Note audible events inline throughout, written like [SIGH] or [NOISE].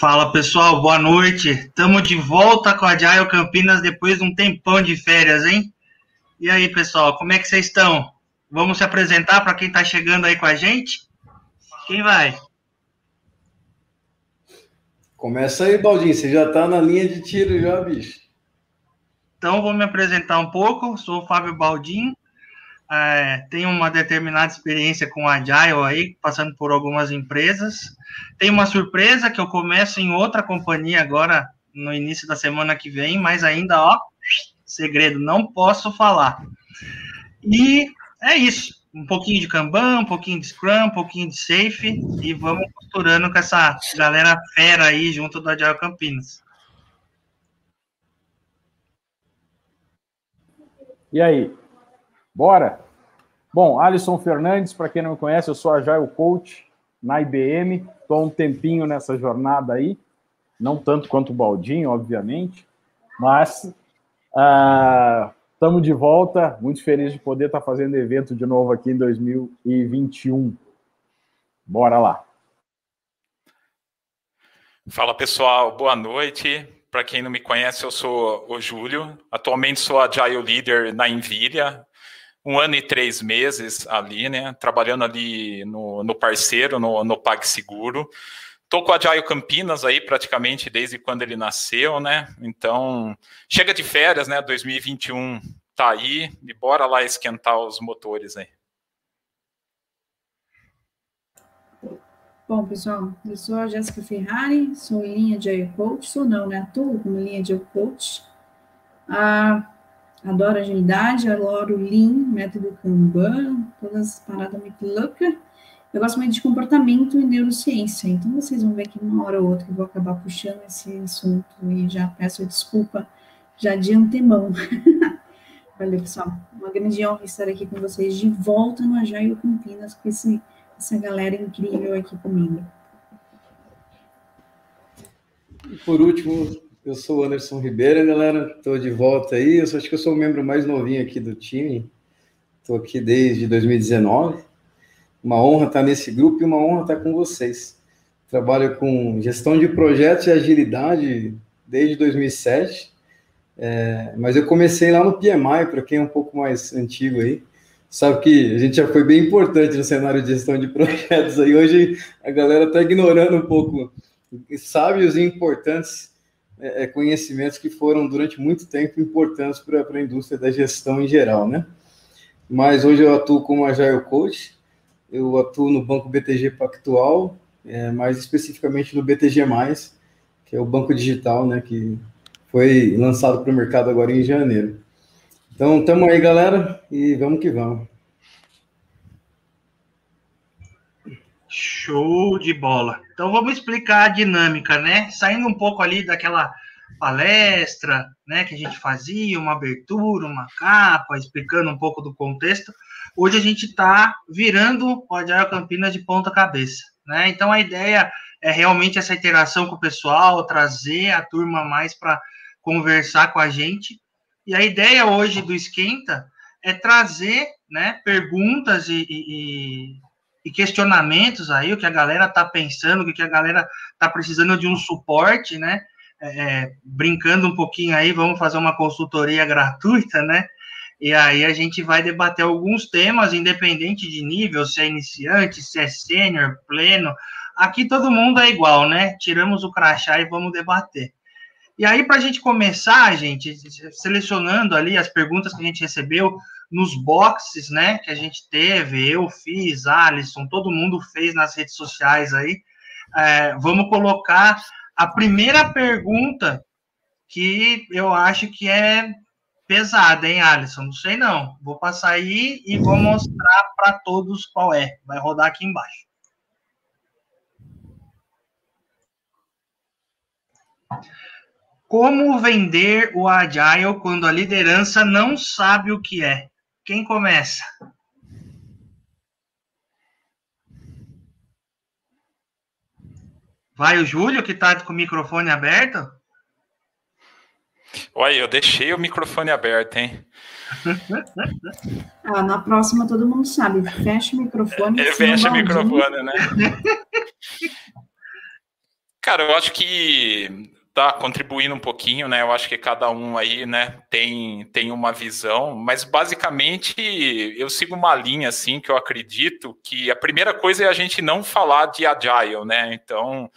Fala pessoal, boa noite. Estamos de volta com a Agile Campinas depois de um tempão de férias, hein? E aí, pessoal, como é que vocês estão? Vamos se apresentar para quem está chegando aí com a gente? Quem vai? Começa aí, Baldinho. Você já está na linha de tiro já, bicho. Então, vou me apresentar um pouco. Sou o Fábio Baldinho. É, tenho uma determinada experiência com Agile aí, passando por algumas empresas. Tem uma surpresa que eu começo em outra companhia agora no início da semana que vem, mas ainda, ó, segredo, não posso falar. E é isso. Um pouquinho de Kanban, um pouquinho de Scrum, um pouquinho de Safe, e vamos costurando com essa galera fera aí junto do Agile Campinas. E aí? Bora? Bom, Alisson Fernandes, para quem não me conhece, eu sou Agile Coach na IBM, estou um tempinho nessa jornada aí, não tanto quanto o Baldinho, obviamente, mas estamos uh, de volta, muito feliz de poder estar tá fazendo evento de novo aqui em 2021. Bora lá. Fala pessoal, boa noite. Para quem não me conhece, eu sou o Júlio. Atualmente sou Agile Leader na Nvidia, um ano e três meses ali, né? Trabalhando ali no, no parceiro, no, no PagSeguro. Tô com o Agile Campinas aí praticamente desde quando ele nasceu, né? Então, chega de férias, né? 2021 tá aí e bora lá esquentar os motores aí. Bom, pessoal, eu sou a Jéssica Ferrari, sou linha de Coach, sou não, né? Atuo como linha de Coach. Ah, adoro agilidade, adoro Lean, método Kanban, todas as paradas muito loucas. Eu gosto muito de comportamento e neurociência, então vocês vão ver que uma hora ou outra eu vou acabar puxando esse assunto e já peço desculpa já de antemão. [LAUGHS] Valeu, pessoal. Uma grande honra estar aqui com vocês de volta no Agile Campinas com esse, essa galera incrível aqui comigo. E por último, eu sou o Anderson Ribeiro, galera. Estou de volta aí. Eu acho que eu sou o membro mais novinho aqui do time. Estou aqui desde 2019. Uma honra estar nesse grupo e uma honra estar com vocês. Trabalho com gestão de projetos e agilidade desde 2007. É, mas eu comecei lá no PMI, para quem é um pouco mais antigo aí. Sabe que a gente já foi bem importante no cenário de gestão de projetos aí. Hoje a galera está ignorando um pouco sábios e importantes é, é, conhecimentos que foram durante muito tempo importantes para a indústria da gestão em geral, né? Mas hoje eu atuo como Agile Coach, eu atuo no Banco BTG Pactual, é, mais especificamente no BTG+, que é o banco digital, né, que foi lançado para o mercado agora em janeiro. Então, estamos aí, galera, e vamos que vamos. Show de bola. Então vamos explicar a dinâmica, né? Saindo um pouco ali daquela palestra, né, que a gente fazia, uma abertura, uma capa, explicando um pouco do contexto. Hoje a gente está virando o Agile Campinas de ponta cabeça, né? Então a ideia é realmente essa interação com o pessoal, trazer a turma mais para conversar com a gente. E a ideia hoje do Esquenta é trazer, né, perguntas e, e e questionamentos aí, o que a galera tá pensando, o que a galera tá precisando de um suporte, né? É, é, brincando um pouquinho aí, vamos fazer uma consultoria gratuita, né? E aí a gente vai debater alguns temas, independente de nível, se é iniciante, se é sênior, pleno. Aqui todo mundo é igual, né? Tiramos o crachá e vamos debater. E aí, para a gente começar, gente, selecionando ali as perguntas que a gente recebeu, nos boxes, né, que a gente teve, eu fiz, Alisson, todo mundo fez nas redes sociais aí. É, vamos colocar a primeira pergunta que eu acho que é pesada, hein, Alisson? Não sei não. Vou passar aí e vou mostrar para todos qual é. Vai rodar aqui embaixo. Como vender o Agile quando a liderança não sabe o que é? Quem começa? Vai o Júlio, que está com o microfone aberto? Olha, eu deixei o microfone aberto, hein? [LAUGHS] ah, na próxima todo mundo sabe. Fecha o microfone. É, fecha o microfone, né? [LAUGHS] Cara, eu acho que tá contribuindo um pouquinho, né? Eu acho que cada um aí, né, tem, tem uma visão, mas basicamente eu sigo uma linha assim que eu acredito que a primeira coisa é a gente não falar de agile, né? Então,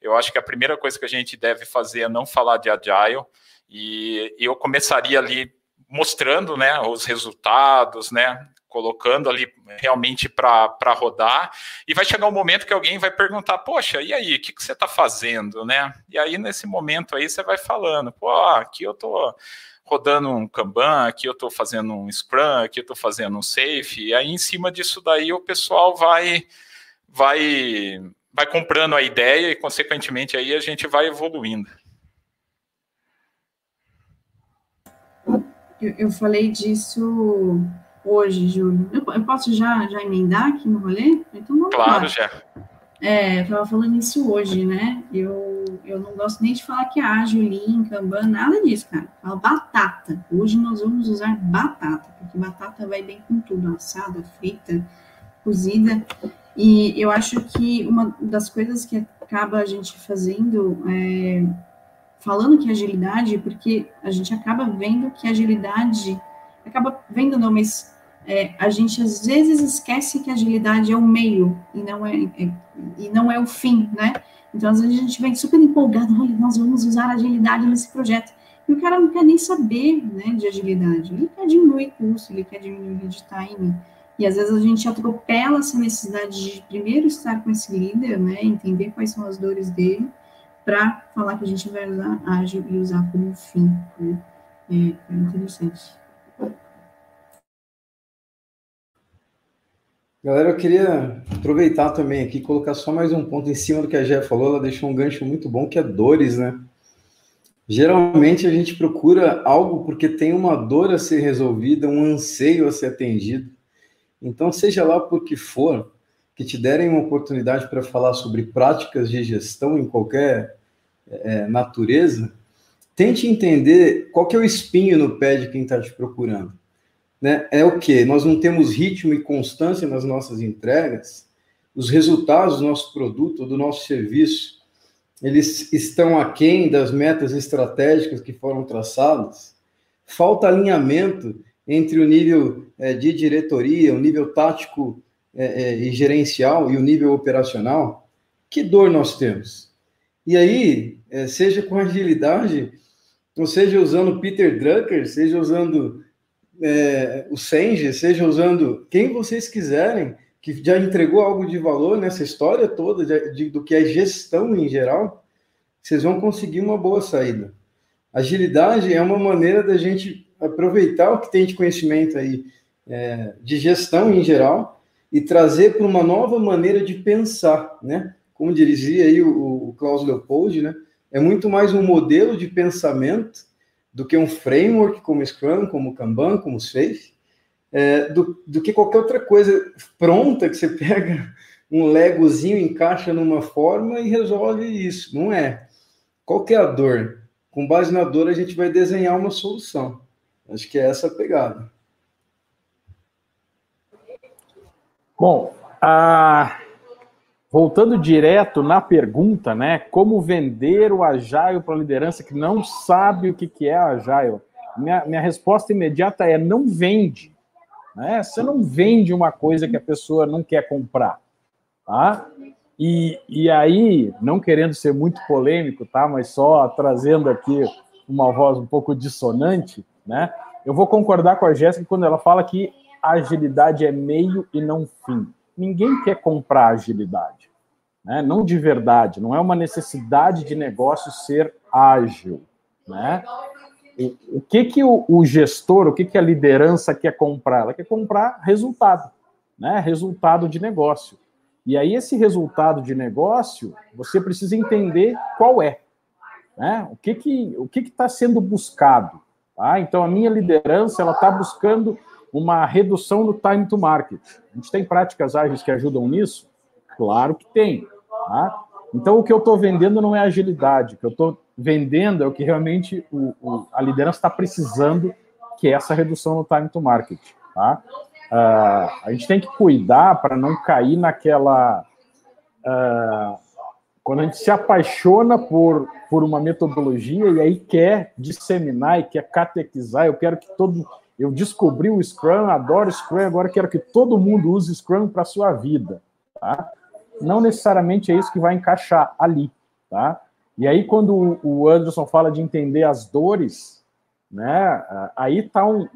eu acho que a primeira coisa que a gente deve fazer é não falar de agile e eu começaria ali mostrando, né, os resultados, né? Colocando ali realmente para rodar, e vai chegar um momento que alguém vai perguntar, poxa, e aí, o que, que você está fazendo, né? E aí, nesse momento aí, você vai falando, pô, aqui eu estou rodando um Kanban, aqui eu estou fazendo um Scrum, aqui eu estou fazendo um Safe, e aí, em cima disso daí, o pessoal vai, vai, vai comprando a ideia e, consequentemente, aí a gente vai evoluindo. Eu, eu falei disso hoje, Júlio. Eu, eu, posso já, já emendar aqui no rolê? Então vamos Claro, lá. já. É, eu estava falando isso hoje, né? Eu, eu não gosto nem de falar que é ágil, lean, kanban, nada disso, cara. Fala batata. Hoje nós vamos usar batata, porque batata vai bem com tudo, assada, frita, cozida. E eu acho que uma das coisas que acaba a gente fazendo é, falando que é agilidade, porque a gente acaba vendo que agilidade acaba vendo não, mas é, a gente às vezes esquece que agilidade é o meio e não é, é, e não é o fim, né? Então, às vezes a gente vem super empolgado, olha, nós vamos usar agilidade nesse projeto. E o cara não quer nem saber, né, de agilidade. Ele quer diminuir custo, ele quer diminuir de time. E às vezes a gente atropela essa necessidade de primeiro estar com esse líder, né, entender quais são as dores dele, para falar que a gente vai usar ágil e usar como fim, né? É, é interessante. Galera, eu queria aproveitar também aqui colocar só mais um ponto em cima do que a Gé falou. Ela deixou um gancho muito bom que é dores, né? Geralmente a gente procura algo porque tem uma dor a ser resolvida, um anseio a ser atendido. Então, seja lá por que for, que te derem uma oportunidade para falar sobre práticas de gestão em qualquer é, natureza, tente entender qual que é o espinho no pé de quem está te procurando né, é o que? Nós não temos ritmo e constância nas nossas entregas, os resultados do nosso produto, do nosso serviço, eles estão aquém das metas estratégicas que foram traçadas, falta alinhamento entre o nível é, de diretoria, o nível tático é, é, e gerencial e o nível operacional, que dor nós temos? E aí, é, seja com agilidade, ou seja usando Peter Drucker, seja usando é, o Senge, seja usando quem vocês quiserem, que já entregou algo de valor nessa história toda de, de, do que é gestão em geral, vocês vão conseguir uma boa saída. Agilidade é uma maneira da gente aproveitar o que tem de conhecimento aí é, de gestão em geral e trazer para uma nova maneira de pensar, né? Como dizia aí o, o Klaus Leopold, né? É muito mais um modelo de pensamento do que um framework como Scrum, como Kanban, como Safe, é, do, do que qualquer outra coisa pronta que você [LAUGHS] pega um legozinho, encaixa numa forma e resolve isso. Não é. Qual é a dor? Com base na dor, a gente vai desenhar uma solução. Acho que é essa a pegada. Bom, a Voltando direto na pergunta, né? Como vender o Agile para a liderança que não sabe o que, é Agile? Minha, minha resposta imediata é não vende. Né? Você não vende uma coisa que a pessoa não quer comprar. Tá? E, e aí, não querendo ser muito polêmico, tá? Mas só trazendo aqui uma voz um pouco dissonante, né? Eu vou concordar com a Jéssica quando ela fala que agilidade é meio e não fim ninguém quer comprar agilidade. Né? Não de verdade, não é uma necessidade de negócio ser ágil. Né? o que, que o, o, gestor, o que, que a liderança quer comprar? Ela quer comprar resultado, né? resultado de negócio. E aí, esse resultado de negócio, você precisa entender qual é. Né? O que está que, o que que tá sendo buscado? Tá? Então, a minha liderança ela está buscando uma redução do time to market. A gente tem práticas ágeis que ajudam nisso? Claro que tem. Tá? Então, o que eu estou vendendo não é agilidade, o que eu estou vendendo é o que realmente o, o, a liderança está precisando, que é essa redução no time to market. Tá? Uh, a gente tem que cuidar para não cair naquela. Uh, quando a gente se apaixona por, por uma metodologia e aí quer disseminar e quer catequizar, eu quero que todo. Eu descobri o Scrum, adoro Scrum, agora quero que todo mundo use Scrum para a sua vida. Tá? Não necessariamente é isso que vai encaixar ali. Tá? E aí, quando o Anderson fala de entender as dores, né, aí está um,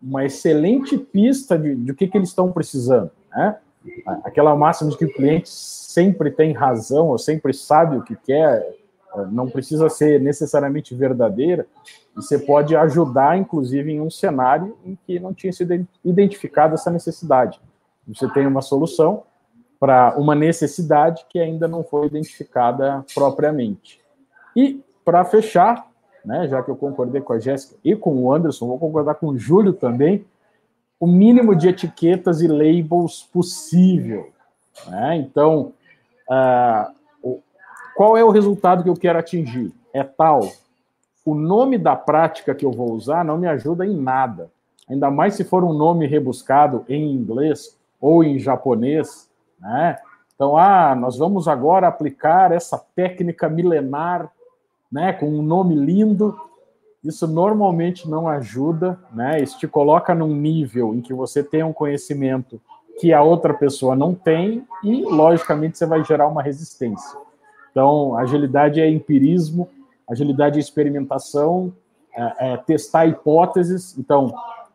uma excelente pista de, de o que, que eles estão precisando. Né? Aquela máxima de que o cliente sempre tem razão, ou sempre sabe o que quer, não precisa ser necessariamente verdadeira, e você pode ajudar, inclusive, em um cenário em que não tinha sido identificada essa necessidade. Você tem uma solução para uma necessidade que ainda não foi identificada propriamente. E, para fechar, né, já que eu concordei com a Jéssica e com o Anderson, vou concordar com o Júlio também, o mínimo de etiquetas e labels possível. Né? Então, uh, qual é o resultado que eu quero atingir? É tal. O nome da prática que eu vou usar não me ajuda em nada. Ainda mais se for um nome rebuscado em inglês ou em japonês. Né? Então, ah, nós vamos agora aplicar essa técnica milenar né, com um nome lindo, isso normalmente não ajuda, né? Isso te coloca num nível em que você tem um conhecimento que a outra pessoa não tem e, logicamente, você vai gerar uma resistência. Então, agilidade é empirismo, agilidade é experimentação, é, é testar hipóteses. Então,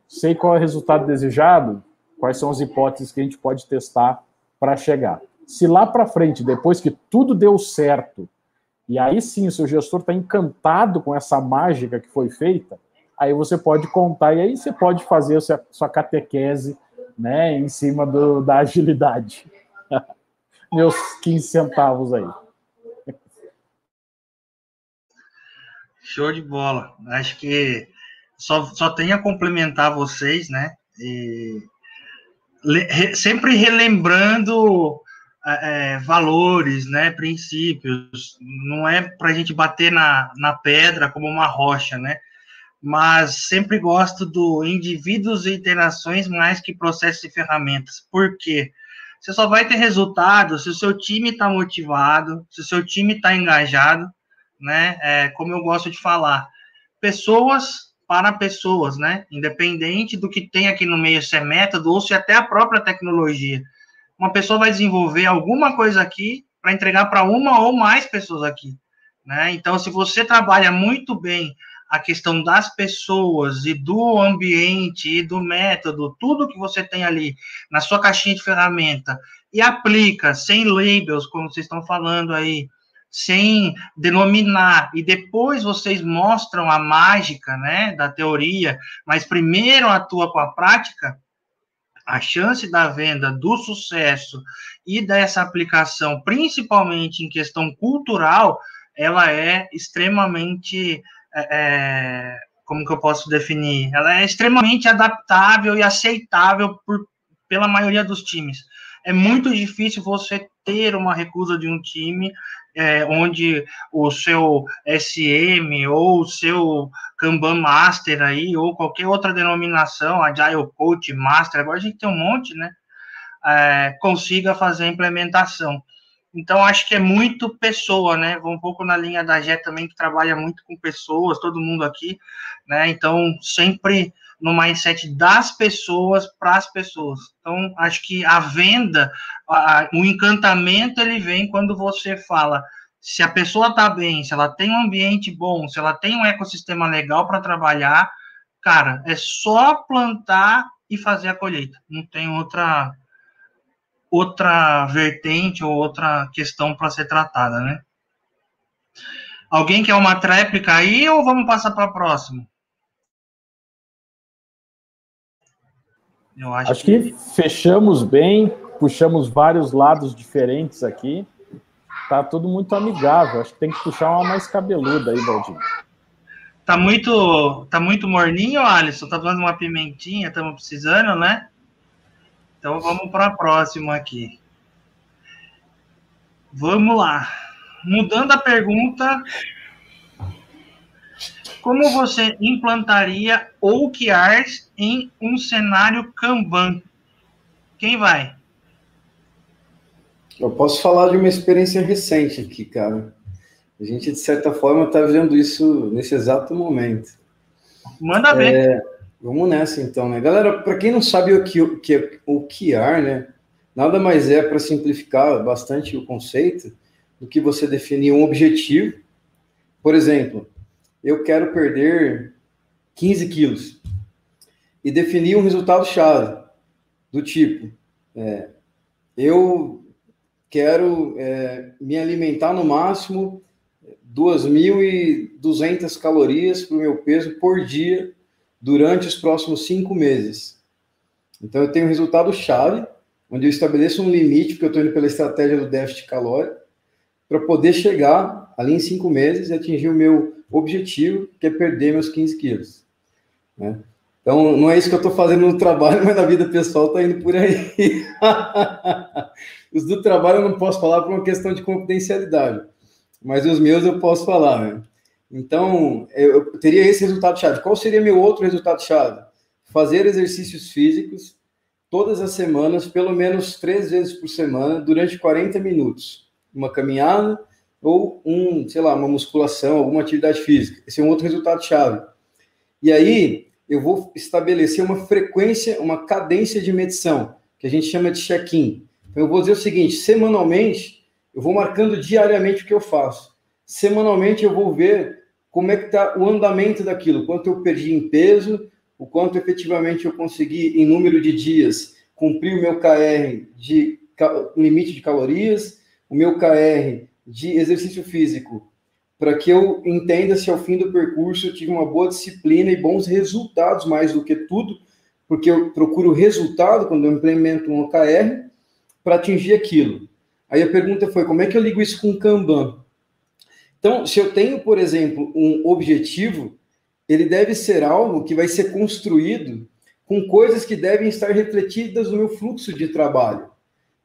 sei qual é o resultado desejado, quais são as hipóteses que a gente pode testar para chegar. Se lá para frente, depois que tudo deu certo, e aí sim, o seu gestor está encantado com essa mágica que foi feita, aí você pode contar e aí você pode fazer a sua, sua catequese né, em cima do, da agilidade. [LAUGHS] Meus 15 centavos aí. Show de bola. Acho que só, só tenho a complementar vocês, né? E, re, sempre relembrando é, é, valores, né, princípios. Não é para a gente bater na, na pedra como uma rocha, né? Mas sempre gosto do indivíduos e interações mais que processos e ferramentas. Por quê? Você só vai ter resultado se o seu time está motivado, se o seu time está engajado, né? É, como eu gosto de falar, pessoas para pessoas, né? Independente do que tem aqui no meio, se é método ou se até a própria tecnologia uma pessoa vai desenvolver alguma coisa aqui para entregar para uma ou mais pessoas aqui. Né? Então, se você trabalha muito bem a questão das pessoas e do ambiente e do método, tudo que você tem ali na sua caixinha de ferramenta e aplica sem labels, como vocês estão falando aí, sem denominar, e depois vocês mostram a mágica, né, da teoria, mas primeiro atua com a prática, a chance da venda, do sucesso e dessa aplicação, principalmente em questão cultural, ela é extremamente. É, é, como que eu posso definir? Ela é extremamente adaptável e aceitável por, pela maioria dos times. É muito difícil você ter uma recusa de um time é, onde o seu SM ou o seu Kanban Master aí, ou qualquer outra denominação, Agile Coach Master, agora a gente tem um monte, né? É, consiga fazer a implementação. Então, acho que é muito pessoa, né? Vou um pouco na linha da Jé também, que trabalha muito com pessoas, todo mundo aqui, né? Então, sempre no mindset das pessoas para as pessoas. Então, acho que a venda, a, o encantamento, ele vem quando você fala se a pessoa está bem, se ela tem um ambiente bom, se ela tem um ecossistema legal para trabalhar, cara, é só plantar e fazer a colheita. Não tem outra outra vertente ou outra questão para ser tratada, né? Alguém quer uma tréplica aí ou vamos passar para a próxima? Eu acho, acho que... que fechamos bem, puxamos vários lados diferentes aqui. Tá tudo muito amigável. Acho que tem que puxar uma mais cabeluda aí, Baldinho. Tá muito, tá muito morninho, Alisson? Tá dando uma pimentinha? Estamos precisando, né? Então vamos para a próxima aqui. Vamos lá. Mudando a pergunta, como você implantaria OKRs em um cenário Kanban? Quem vai? Eu posso falar de uma experiência recente aqui, cara. A gente, de certa forma, está vendo isso nesse exato momento. Manda ver. É, vamos nessa, então, né? Galera, para quem não sabe o que, o que, o que né? Nada mais é, para simplificar bastante o conceito, do que você definir um objetivo. Por exemplo, eu quero perder 15 quilos e definir um resultado-chave do tipo, é, eu quero é, me alimentar no máximo 2.200 calorias para o meu peso por dia durante os próximos cinco meses. Então, eu tenho um resultado-chave, onde eu estabeleço um limite, porque eu estou indo pela estratégia do déficit calórico, para poder chegar ali em cinco meses e atingir o meu objetivo, que é perder meus 15 quilos. Né? Então, não é isso que eu estou fazendo no trabalho, [LAUGHS] mas na vida pessoal está indo por aí. [LAUGHS] os do trabalho eu não posso falar por uma questão de confidencialidade, mas os meus eu posso falar. Né? Então, eu teria esse resultado-chave. Qual seria meu outro resultado-chave? Fazer exercícios físicos todas as semanas, pelo menos três vezes por semana, durante 40 minutos. Uma caminhada ou um, sei lá, uma musculação, alguma atividade física. Esse é um outro resultado-chave. E aí, eu vou estabelecer uma frequência, uma cadência de medição, que a gente chama de check-in. Então, eu vou dizer o seguinte: semanalmente, eu vou marcando diariamente o que eu faço. Semanalmente, eu vou ver como é que está o andamento daquilo, quanto eu perdi em peso, o quanto efetivamente eu consegui, em número de dias, cumprir o meu KR de limite de calorias, o meu KR de exercício físico para que eu entenda se ao fim do percurso eu tive uma boa disciplina e bons resultados, mais do que tudo, porque eu procuro resultado quando eu implemento um OKR para atingir aquilo. Aí a pergunta foi: como é que eu ligo isso com o Kanban? Então, se eu tenho, por exemplo, um objetivo, ele deve ser algo que vai ser construído com coisas que devem estar refletidas no meu fluxo de trabalho.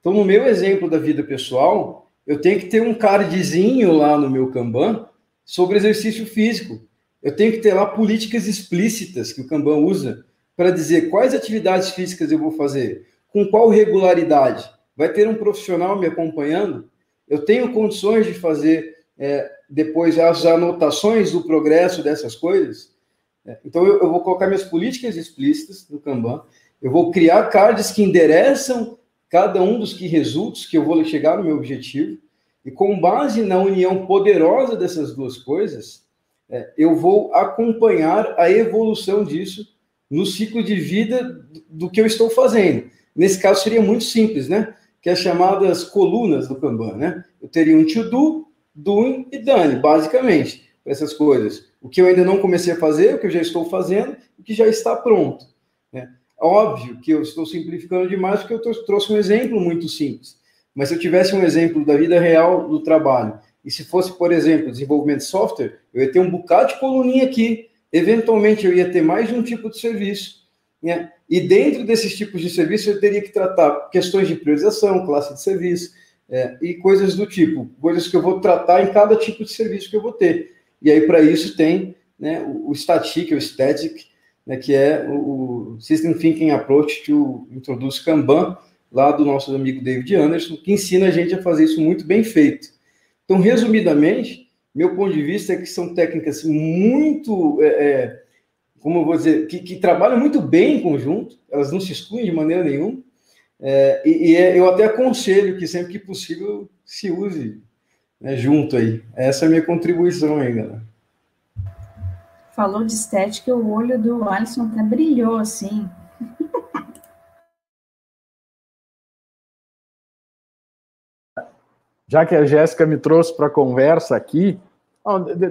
Então, no meu exemplo da vida pessoal, eu tenho que ter um cardzinho lá no meu Kanban sobre exercício físico. Eu tenho que ter lá políticas explícitas que o Kanban usa para dizer quais atividades físicas eu vou fazer, com qual regularidade. Vai ter um profissional me acompanhando? Eu tenho condições de fazer é, depois as anotações do progresso dessas coisas? É, então, eu, eu vou colocar minhas políticas explícitas no Kanban, eu vou criar cards que endereçam cada um dos que resultos que eu vou chegar no meu objetivo, e com base na união poderosa dessas duas coisas, é, eu vou acompanhar a evolução disso no ciclo de vida do que eu estou fazendo. Nesse caso seria muito simples, né? Que é as chamadas colunas do Kanban, né? Eu teria um to do, doing e done, basicamente, essas coisas. O que eu ainda não comecei a fazer, o que eu já estou fazendo, o que já está pronto. Óbvio que eu estou simplificando demais, porque eu trouxe um exemplo muito simples. Mas se eu tivesse um exemplo da vida real do trabalho, e se fosse, por exemplo, desenvolvimento de software, eu ia ter um bocado de coluninha aqui. Eventualmente, eu ia ter mais de um tipo de serviço. Né? E dentro desses tipos de serviço, eu teria que tratar questões de priorização, classe de serviço, é, e coisas do tipo, coisas que eu vou tratar em cada tipo de serviço que eu vou ter. E aí, para isso, tem né, o, o static, o static, né, que é o, o System Thinking Approach que introduz Kanban, lá do nosso amigo David Anderson, que ensina a gente a fazer isso muito bem feito. Então, resumidamente, meu ponto de vista é que são técnicas muito, é, é, como eu vou dizer, que, que, trabalham muito bem em conjunto, elas não se excluem de maneira nenhuma, é, e, e é, eu até aconselho que sempre que possível se use né, junto aí. Essa é a minha contribuição aí, galera falou de estética, o olho do Alisson até brilhou assim. Já que a Jéssica me trouxe para a conversa aqui,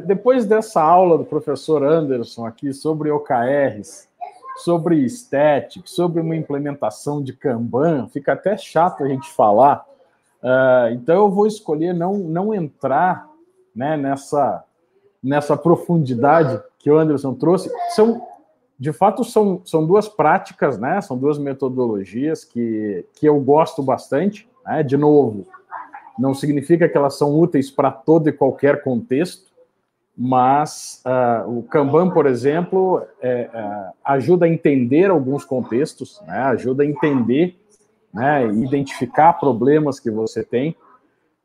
depois dessa aula do professor Anderson aqui sobre OKRs, sobre estética, sobre uma implementação de Kanban, fica até chato a gente falar. Uh, então eu vou escolher não, não entrar né, nessa, nessa profundidade que o Anderson trouxe, são, de fato, são, são duas práticas, né? São duas metodologias que, que eu gosto bastante. Né? De novo, não significa que elas são úteis para todo e qualquer contexto, mas uh, o Kanban, por exemplo, é, é, ajuda a entender alguns contextos, né? ajuda a entender né, identificar problemas que você tem.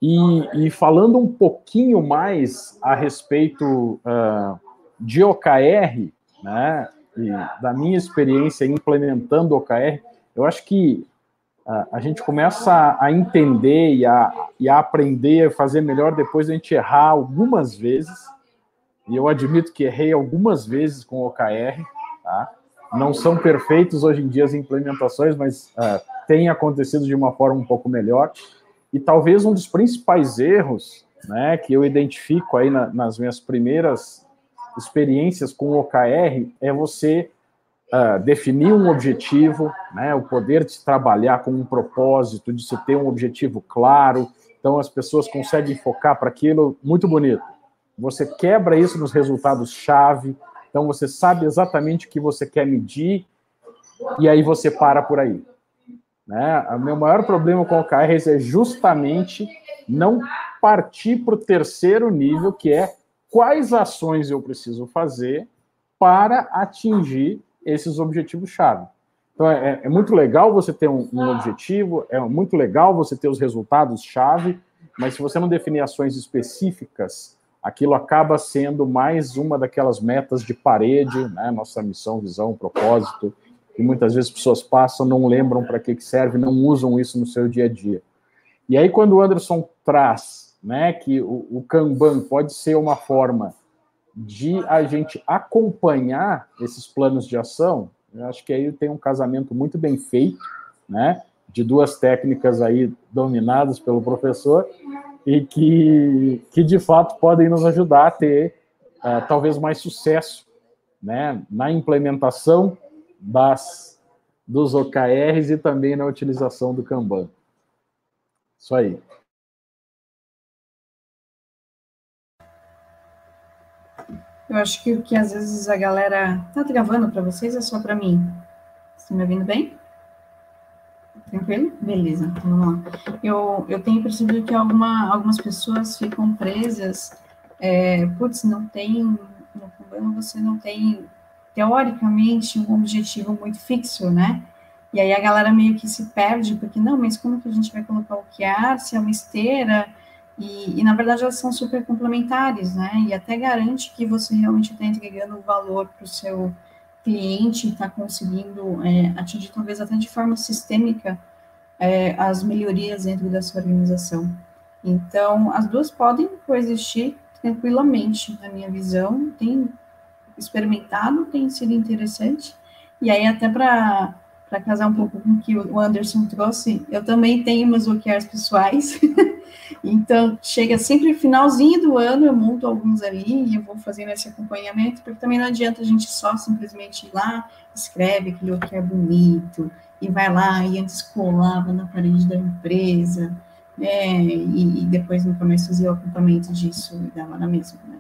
E, e falando um pouquinho mais a respeito uh, de OKR, né, da minha experiência implementando OKR, eu acho que uh, a gente começa a entender e a, e a aprender a fazer melhor depois de a gente errar algumas vezes. E eu admito que errei algumas vezes com OKR, tá? Não são perfeitos hoje em dia as implementações, mas uh, tem acontecido de uma forma um pouco melhor. E talvez um dos principais erros né, que eu identifico aí na, nas minhas primeiras experiências com o OKR é você uh, definir um objetivo, né, o poder de trabalhar com um propósito, de se ter um objetivo claro. Então as pessoas conseguem focar para aquilo muito bonito. Você quebra isso nos resultados-chave, então você sabe exatamente o que você quer medir, e aí você para por aí. Né? O meu maior problema com o OKRs é justamente não partir para o terceiro nível, que é quais ações eu preciso fazer para atingir esses objetivos-chave. Então, é, é, muito legal você ter um, um, objetivo, é muito legal você ter os resultados-chave, mas se você não definir ações específicas, aquilo acaba sendo mais uma daquelas metas de parede, né? Nossa missão, visão, propósito, que muitas vezes pessoas passam, não lembram para que, que serve, não usam isso no seu dia a dia. E aí, quando o Anderson traz né, que o, o Kanban pode ser uma forma de a gente acompanhar esses planos de ação, eu acho que aí tem um casamento muito bem feito, né, de duas técnicas aí dominadas pelo professor e que, que de fato podem nos ajudar a ter uh, talvez mais sucesso né, na implementação das, dos OKRs e também na utilização do Kanban. Isso aí. Eu acho que o que às vezes a galera tá gravando para vocês é só para mim. Estão me ouvindo bem? Tranquilo? Beleza, então vamos lá. Eu, eu tenho percebido que alguma, algumas pessoas ficam presas. É, putz, não tem. No Kanban você não tem teoricamente, um objetivo muito fixo, né? E aí a galera meio que se perde, porque não, mas como que a gente vai colocar o QR se é uma esteira? E, e na verdade elas são super complementares, né? E até garante que você realmente está entregando valor para o seu cliente, está conseguindo é, atingir talvez até de forma sistêmica é, as melhorias dentro da sua organização. Então, as duas podem coexistir tranquilamente, na minha visão. Tem experimentado, tem sido interessante. E aí, até para casar um pouco com o que o Anderson trouxe, eu também tenho meus OKRs pessoais. [LAUGHS] então, chega sempre finalzinho do ano, eu monto alguns ali e eu vou fazendo esse acompanhamento, porque também não adianta a gente só simplesmente ir lá, escreve aquele OKR bonito, e vai lá e antes colava na parede da empresa, né, e, e depois no começo fazia o acompanhamento disso e dava na mesma, né.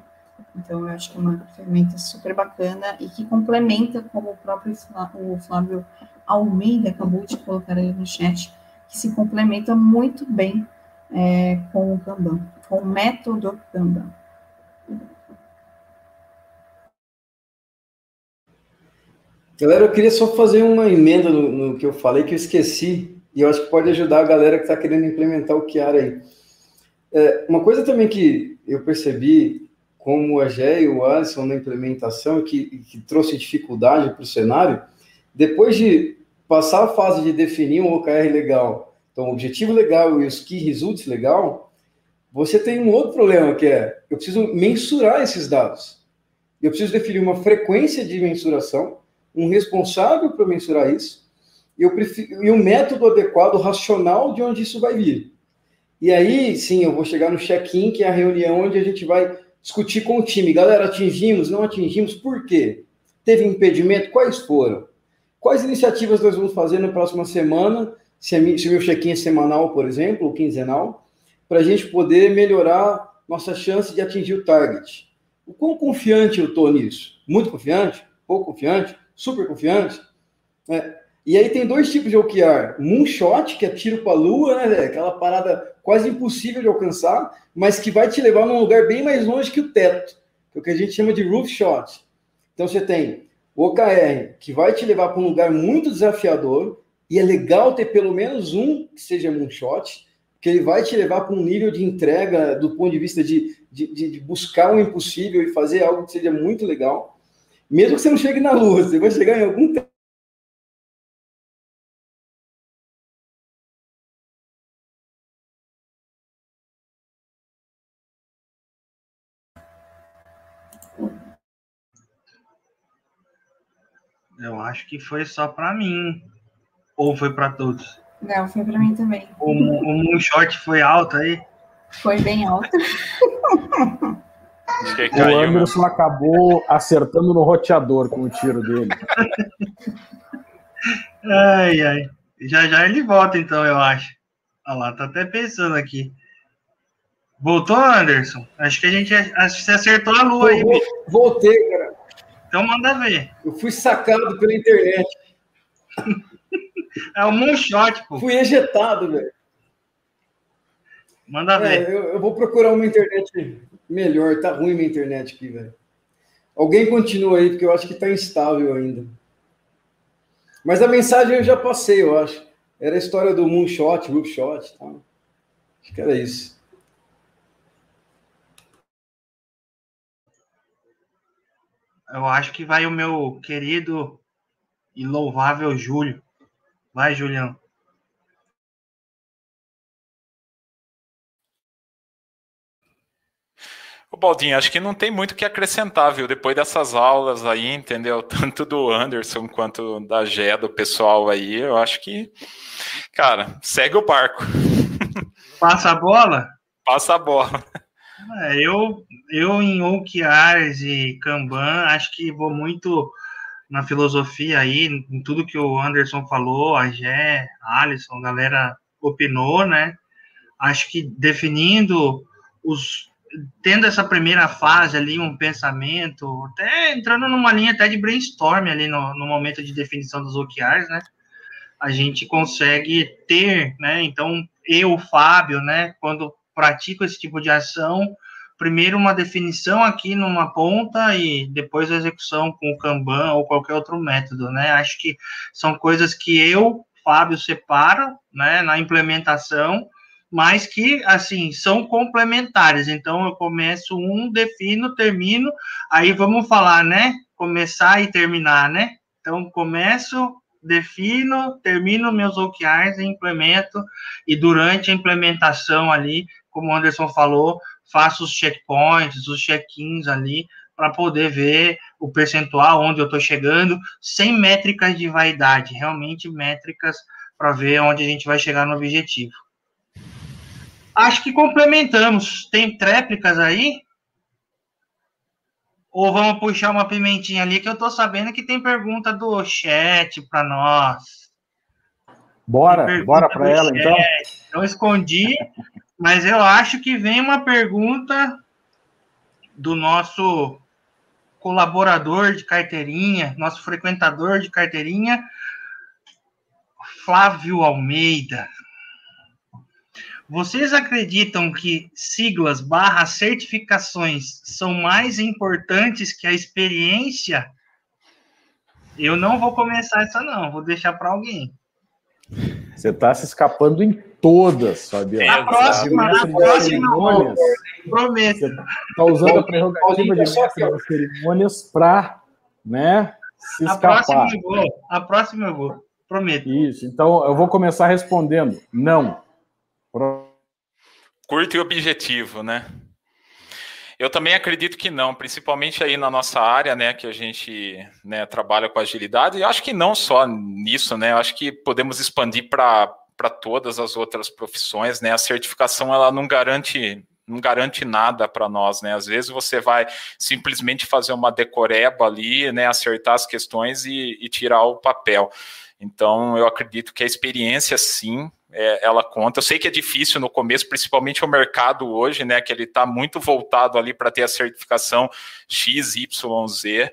Então, eu acho que é uma ferramenta super bacana e que complementa, como o próprio o Flávio Almeida acabou de colocar ali no chat, que se complementa muito bem é, com o Kanban, com o método Kanban. Galera, eu queria só fazer uma emenda no, no, que eu falei, que eu esqueci, e eu acho que pode ajudar a galera que está querendo implementar o Chiara aí. É, uma coisa também que eu percebi como a Gé e o Alisson na implementação, que, que trouxe dificuldade para o cenário, depois de passar a fase de definir um OKR legal, então o objetivo legal e os key results legal, você tem um outro problema que é, eu preciso mensurar esses dados. Eu preciso definir uma frequência de mensuração, um responsável para mensurar isso, eu prefiro, e um método adequado, racional de onde isso vai vir. E aí, sim, eu vou chegar no check-in, que é a reunião onde a gente vai discutir com o time. Galera, atingimos, não atingimos, por quê? Teve impedimento? Quais foram? Quais iniciativas nós vamos fazer na próxima semana, se, o meu check-in é semanal, por exemplo, ou quinzenal, para a gente poder melhorar nossa chance de atingir o target. O quão confiante eu estou nisso? Muito confiante? Pouco confiante? Super confiante? É. E aí tem dois tipos de OKR. Moonshot, que é tiro para a lua, né, aquela parada quase impossível de alcançar, mas que vai te levar num lugar bem mais longe que o teto, que é o que a gente chama de roof shot. Então você tem o OKR, que vai te levar para um lugar muito desafiador, E é legal ter pelo menos um que seja moonshot, que ele vai te levar para um nível de entrega do ponto de vista de, de, de, buscar o impossível e fazer algo que seja muito legal. Mesmo que você não chegue na lua, você vai chegar em algum tempo. Eu acho que foi só para mim. Ou foi para todos? Não, foi para mim também. O, o moonshot foi alto aí? Foi bem alto. o Anderson né? acabou acertando no roteador com o tiro dele. ai, ai. Já já ele volta, então, eu acho. Olha lá, tá até pensando aqui. Voltou, Anderson? Acho que a gente acho que você acertou a lua aí. Voltei, cara. Então manda ver. Eu fui sacado pela internet. é o moonshot, pô. Fui ejetado, velho. Manda é, ver. Eu, eu, vou procurar uma internet melhor. Tá ruim minha internet aqui, velho. Alguém continua aí, porque eu acho que tá instável ainda. Mas a mensagem eu já passei, eu acho. Era a história do moonshot, roofshot. Tá? Acho que era isso. Eu acho que vai o meu querido e louvável Júlio. Vai, Julião. Ô Baldinho, acho que não tem muito o que acrescentar, viu? Depois dessas aulas aí, entendeu? [LAUGHS] Tanto do Anderson quanto da Gé, do pessoal aí, eu acho que, cara, segue o barco. [LAUGHS] Passa a bola? Passa a bola. É, eu, eu em OKRs e Kanban, acho que vou muito na filosofia aí, em tudo que o Anderson falou, a Gé, a Alisson, a galera opinou, né? Acho que definindo os tendo essa primeira fase ali, um pensamento, até entrando numa linha até de brainstorm ali no, no momento de definição dos OKRs, né? A gente consegue ter, né? Então, eu, Fábio, né, quando pratico esse tipo de ação, primeiro uma definição aqui numa ponta e depois a execução com o Kanban ou qualquer outro método, né? Acho que são coisas que eu, Fábio, separo, né, na implementação, mas que, assim, são complementares. Então, eu começo um, defino, termino, aí vamos falar, né? Começar e terminar, né? Então, começo, defino, termino meus OKRs, implemento, e durante a implementação ali, como o Anderson falou, faço os checkpoints, os check-ins ali, para poder ver o percentual onde eu estou chegando, sem métricas de vaidade, realmente métricas para ver onde a gente vai chegar no objetivo. Acho que complementamos. Tem tréplicas aí? Ou vamos puxar uma pimentinha ali, que eu estou sabendo que tem pergunta do chat para nós. Bora, bora para ela chat. então. Então escondi mas eu acho que vem uma pergunta do nosso colaborador de carteirinha, nosso frequentador de carteirinha, Flávio Almeida. Vocês acreditam que siglas barra certificações são mais importantes que a experiência? Eu não vou começar essa não, vou deixar para alguém. Você está se escapando em todas, Fabiano. A próxima, a próxima, prometo. Você está usando a prerrogativa de mestre das cerimônias para né, se a escapar. Próxima eu vou, a próxima eu vou, prometo. Isso, então eu vou começar respondendo. Não. Curto e objetivo, né? Eu também acredito que não, principalmente aí na nossa área, né, que a gente né, trabalha com agilidade. E acho que não só nisso, né? Acho que podemos expandir para para todas as outras profissões, né? A certificação ela não garante não garante nada para nós, né? Às vezes você vai simplesmente fazer uma decoreba ali, né? Acertar as questões e, e tirar o papel. Então, eu acredito que a experiência, sim, é, ela conta. Eu sei que é difícil no começo, principalmente o mercado hoje, né, que ele está muito voltado ali para ter a certificação XYZ,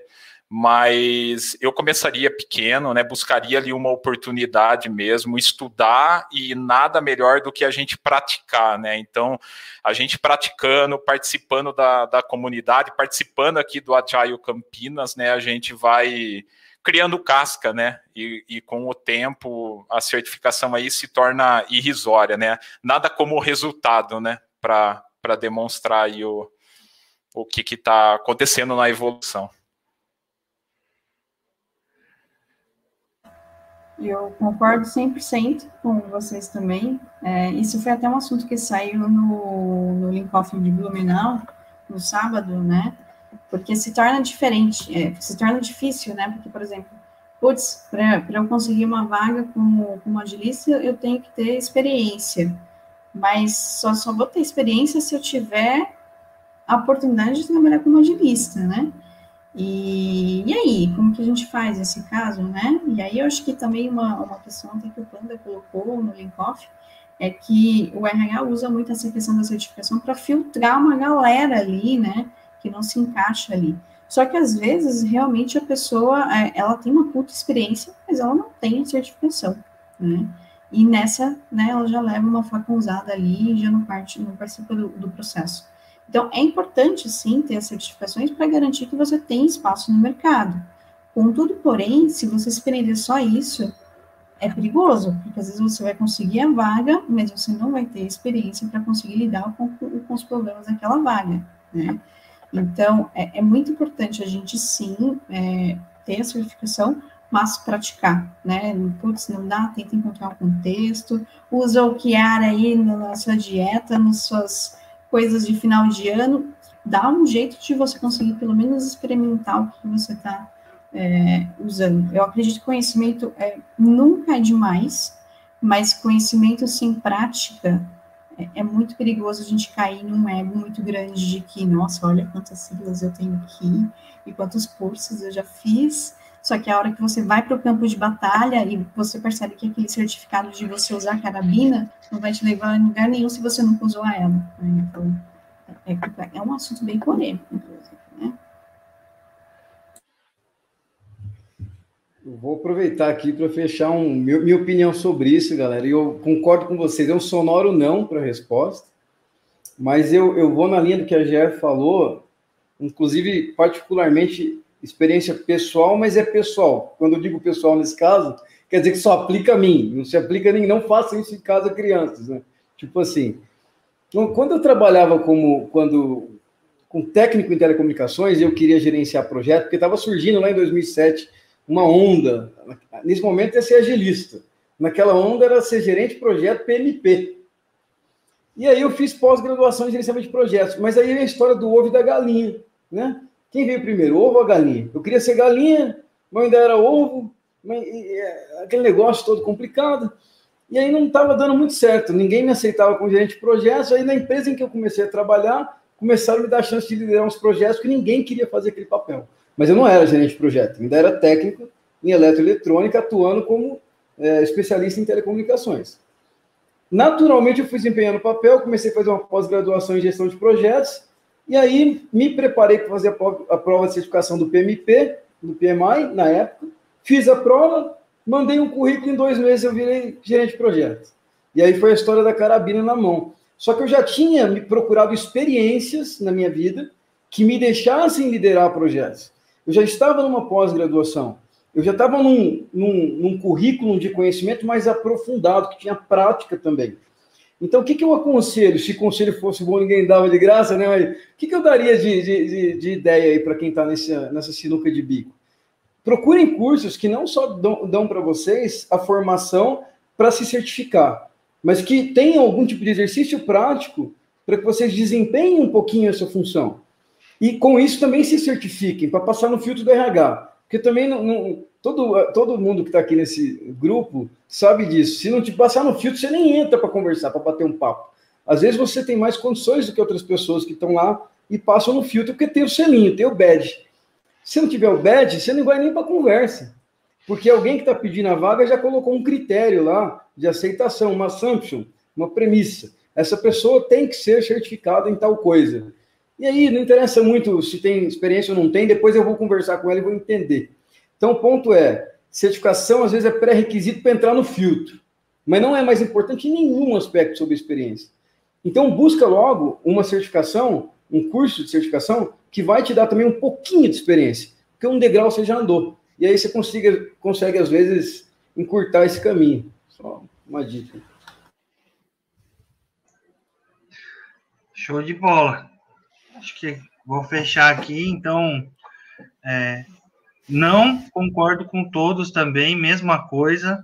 mas eu começaria pequeno, né, buscaria ali uma oportunidade mesmo, estudar e nada melhor do que a gente praticar, né, então a gente praticando, participando da, da comunidade, participando aqui do Agile Campinas, né, a gente vai criando casca, né? E, e, com o tempo a certificação aí se torna irrisória, né? Nada como resultado, né? Para demonstrar o, o que está acontecendo na evolução. Eu concordo 100% com vocês também. É, isso foi até um assunto que saiu no, no Linkoff de Blumenau, no sábado, né? Porque se torna diferente, é, se torna difícil, né? Porque, por exemplo, putz, para eu conseguir uma vaga como, como agilista, eu tenho que ter experiência. Mas só, só vou ter experiência se eu tiver a oportunidade de trabalhar como agilista, né? E, e aí, como que a gente faz nesse caso, né? E aí eu acho que também uma, uma questão que o Panda colocou no Linkoff é que o RH usa muito essa questão da certificação para filtrar uma galera ali, né? Que não se encaixa ali. Só que às vezes realmente a pessoa é, ela tem uma puta experiência, mas ela não tem a certificação, né? E nessa, né, ela já leva uma facãozada ali e já não, parte, não participa do, do processo. Então, é importante, sim, ter as certificações para garantir que você tem espaço no mercado. Contudo, porém, se você se prender só isso, é perigoso, porque às vezes você vai conseguir a vaga, mas você não vai ter experiência para conseguir lidar com, com, os problemas daquela vaga, né? Então, é, é muito importante a gente, sim, é, ter a certificação, mas praticar, né? Putz, não dá, tenta encontrar um contexto, usa o Kiara aí na sua dieta, nas suas coisas de final de ano, dá um jeito de você conseguir pelo menos experimentar o que você está é, usando. Eu acredito que conhecimento é, nunca é demais, mas conhecimento sem prática é, é, muito perigoso a gente cair num ego muito grande de que, nossa, olha quantas siglas eu tenho aqui e quantos cursos eu já fiz. Só que a hora que você vai para o campo de batalha e você percebe que aquele certificado de você usar carabina não vai te levar a lugar nenhum se você não usou ela. Né? Então, é, é, um assunto bem polêmico, inclusive, né? Eu vou aproveitar aqui para fechar um, minha opinião sobre isso, galera. E eu concordo com vocês, é um sonoro não para a resposta, mas eu, eu vou na linha do que a Jeff falou, inclusive, particularmente, experiência pessoal, mas é pessoal. Quando eu digo pessoal nesse caso, quer dizer que só aplica a mim, não se aplica a ninguém, não façam isso em casa crianças, né? Tipo assim, então, quando eu trabalhava como, quando, com técnico em telecomunicações, eu queria gerenciar projeto, porque estava surgindo lá em 2007 uma onda, nesse momento é ser agilista, naquela onda era ser gerente de projeto PMP. E aí eu fiz pós-graduação em gerenciamento de projetos, mas aí é a história do ovo e da galinha, né? Quem veio primeiro, ovo ou galinha? Eu queria ser galinha, mas ainda era ovo, é, aquele negócio todo complicado. E aí não estava dando muito certo, ninguém me aceitava como gerente de projetos. Aí na empresa em que eu comecei a trabalhar, começaram a me dar a chance de liderar uns projetos que ninguém queria fazer aquele papel. Mas eu não era gerente de projeto, ainda era técnico em eletroeletrônica, atuando como é, especialista em telecomunicações. Naturalmente, eu fui desempenhando o papel, comecei a fazer uma pós-graduação em gestão de projetos, e aí me preparei para fazer a prova de certificação do PMP, do PMI, na época, Fiz a prova, mandei um currículo, em dois meses eu virei gerente de projeto. E aí foi a história da carabina na mão. Só que eu já tinha me procurado experiências na minha vida que me deixassem liderar projetos. Eu já estava numa pós-graduação, eu já estava num, num, num, currículo de conhecimento mais aprofundado, que tinha prática também. Então, o que, que eu aconselho? Se conselho fosse bom, ninguém dava de graça, né? Mas o que, que eu daria de, de, de, de ideia aí para quem está nessa sinuca de bico? procurem cursos que não só dão, dão para vocês a formação para se certificar, mas que tenham algum tipo de exercício prático para que vocês desempenhem um pouquinho essa função. E com isso também se certifiquem para passar no filtro do RH. Porque também não, não, todo, todo mundo que está aqui nesse grupo sabe disso. Se não te passar no filtro, você nem entra para conversar, para bater um papo. Às vezes você tem mais condições do que outras pessoas que estão lá e passam no filtro porque tem o selinho, tem o badge. Se não tiver o badge, você não vai nem para conversa. Porque alguém que está pedindo a vaga já colocou um critério lá de aceitação, uma assumption, uma premissa. Essa pessoa tem que ser certificada em tal coisa. E aí, não interessa muito se tem experiência ou não tem, depois eu vou conversar com ela e vou entender. Então, o ponto é: certificação às vezes é pré-requisito para entrar no filtro, mas não é mais importante em nenhum aspecto sobre experiência. Então, busca logo uma certificação um curso de certificação que vai te dar também um pouquinho de experiência, porque um degrau você já andou. E aí você consiga, consegue, às vezes, encurtar esse caminho. Só uma dica. Show de bola. Acho que vou fechar aqui, então. É, não concordo com todos também, mesma coisa.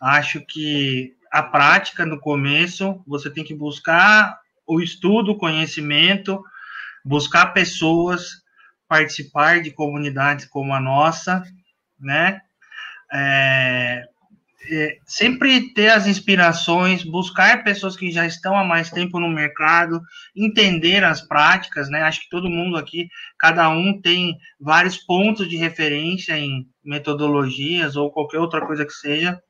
Acho que a prática no começo, você tem que buscar o estudo, o conhecimento, buscar pessoas, participar de comunidades como a nossa, né? É, é, sempre ter as inspirações, buscar pessoas que já estão há mais tempo no mercado, entender as práticas, né? Acho que todo mundo aqui, cada um tem vários pontos de referência em metodologias ou qualquer outra coisa que seja.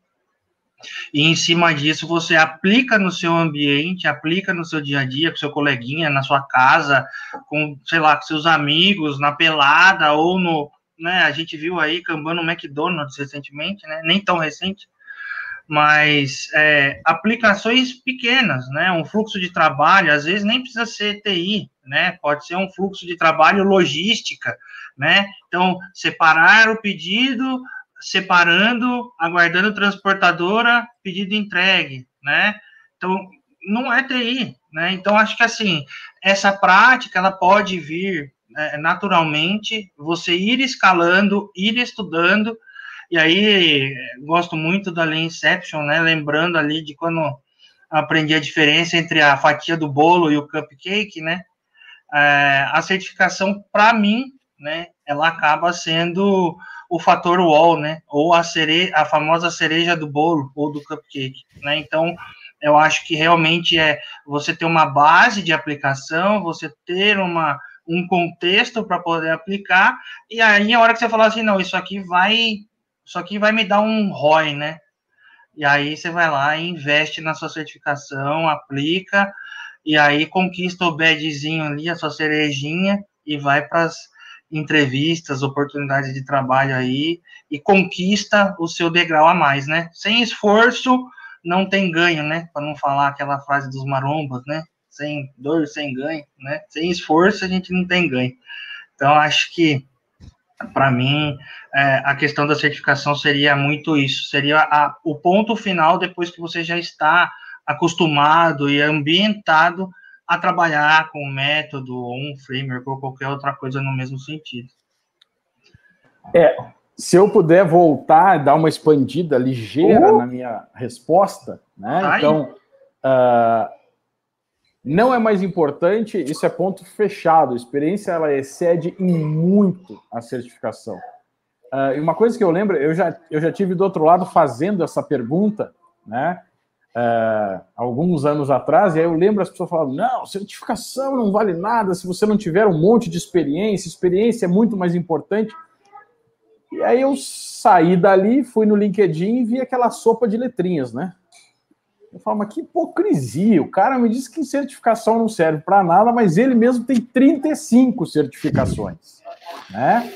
E em cima disso, você aplica no seu ambiente, aplica no seu dia a dia, com seu coleguinha, na sua casa, com, sei lá, com seus amigos, na pelada ou no. Né, a gente viu aí Kanban no McDonald's recentemente, né, nem tão recente, mas é, aplicações pequenas, né? Um fluxo de trabalho, às vezes nem precisa ser TI, né? Pode ser um fluxo de trabalho logística, né? Então, separar o pedido, separando, aguardando transportadora, pedido entregue, né? Então, não é TI, né? Então, acho que assim, essa prática, ela pode vir é, naturalmente, você ir escalando, ir estudando, e aí, gosto muito da lei Inception, né? Lembrando ali de quando aprendi a diferença entre a fatia do bolo e o cupcake, né? É, a certificação, para mim, né? Ela acaba sendo o fator wall, né? Ou a, cere a famosa cereja do bolo ou do cupcake, né? Então, eu acho que realmente é você ter uma base de aplicação, você ter uma, um contexto para poder aplicar, e aí a hora que você falar assim, não, isso aqui vai só que vai me dar um ROI, né? E aí você vai lá investe na sua certificação, aplica, e aí conquista o badzinho ali, a sua cerejinha, e vai para as entrevistas, oportunidades de trabalho aí, e conquista o seu degrau a mais, né? Sem esforço, não tem ganho, né? Para não falar aquela frase dos marombas, né? Sem dor, sem ganho, né? Sem esforço, a gente não tem ganho. Então, acho que para mim, é, a questão da certificação seria muito isso, seria a, o ponto final depois que você já está acostumado e ambientado a trabalhar com um método ou um framework ou qualquer outra coisa no mesmo sentido. É, se eu puder voltar, dar uma expandida ligeira na minha resposta, né? Tá então, uh, não é mais importante, isso é ponto fechado. A experiência ela excede em muito a certificação. Uh, e uma coisa que eu lembro, eu já, eu já tive do outro lado fazendo essa pergunta, né? Uh, alguns anos atrás, e aí eu lembro as pessoas falando: não, certificação não vale nada se você não tiver um monte de experiência, experiência é muito mais importante. E aí eu saí dali, fui no LinkedIn e vi aquela sopa de letrinhas, né? Eu falo, mas que hipocrisia. O cara me disse que certificação não serve para nada, mas ele mesmo tem 35 certificações. Né?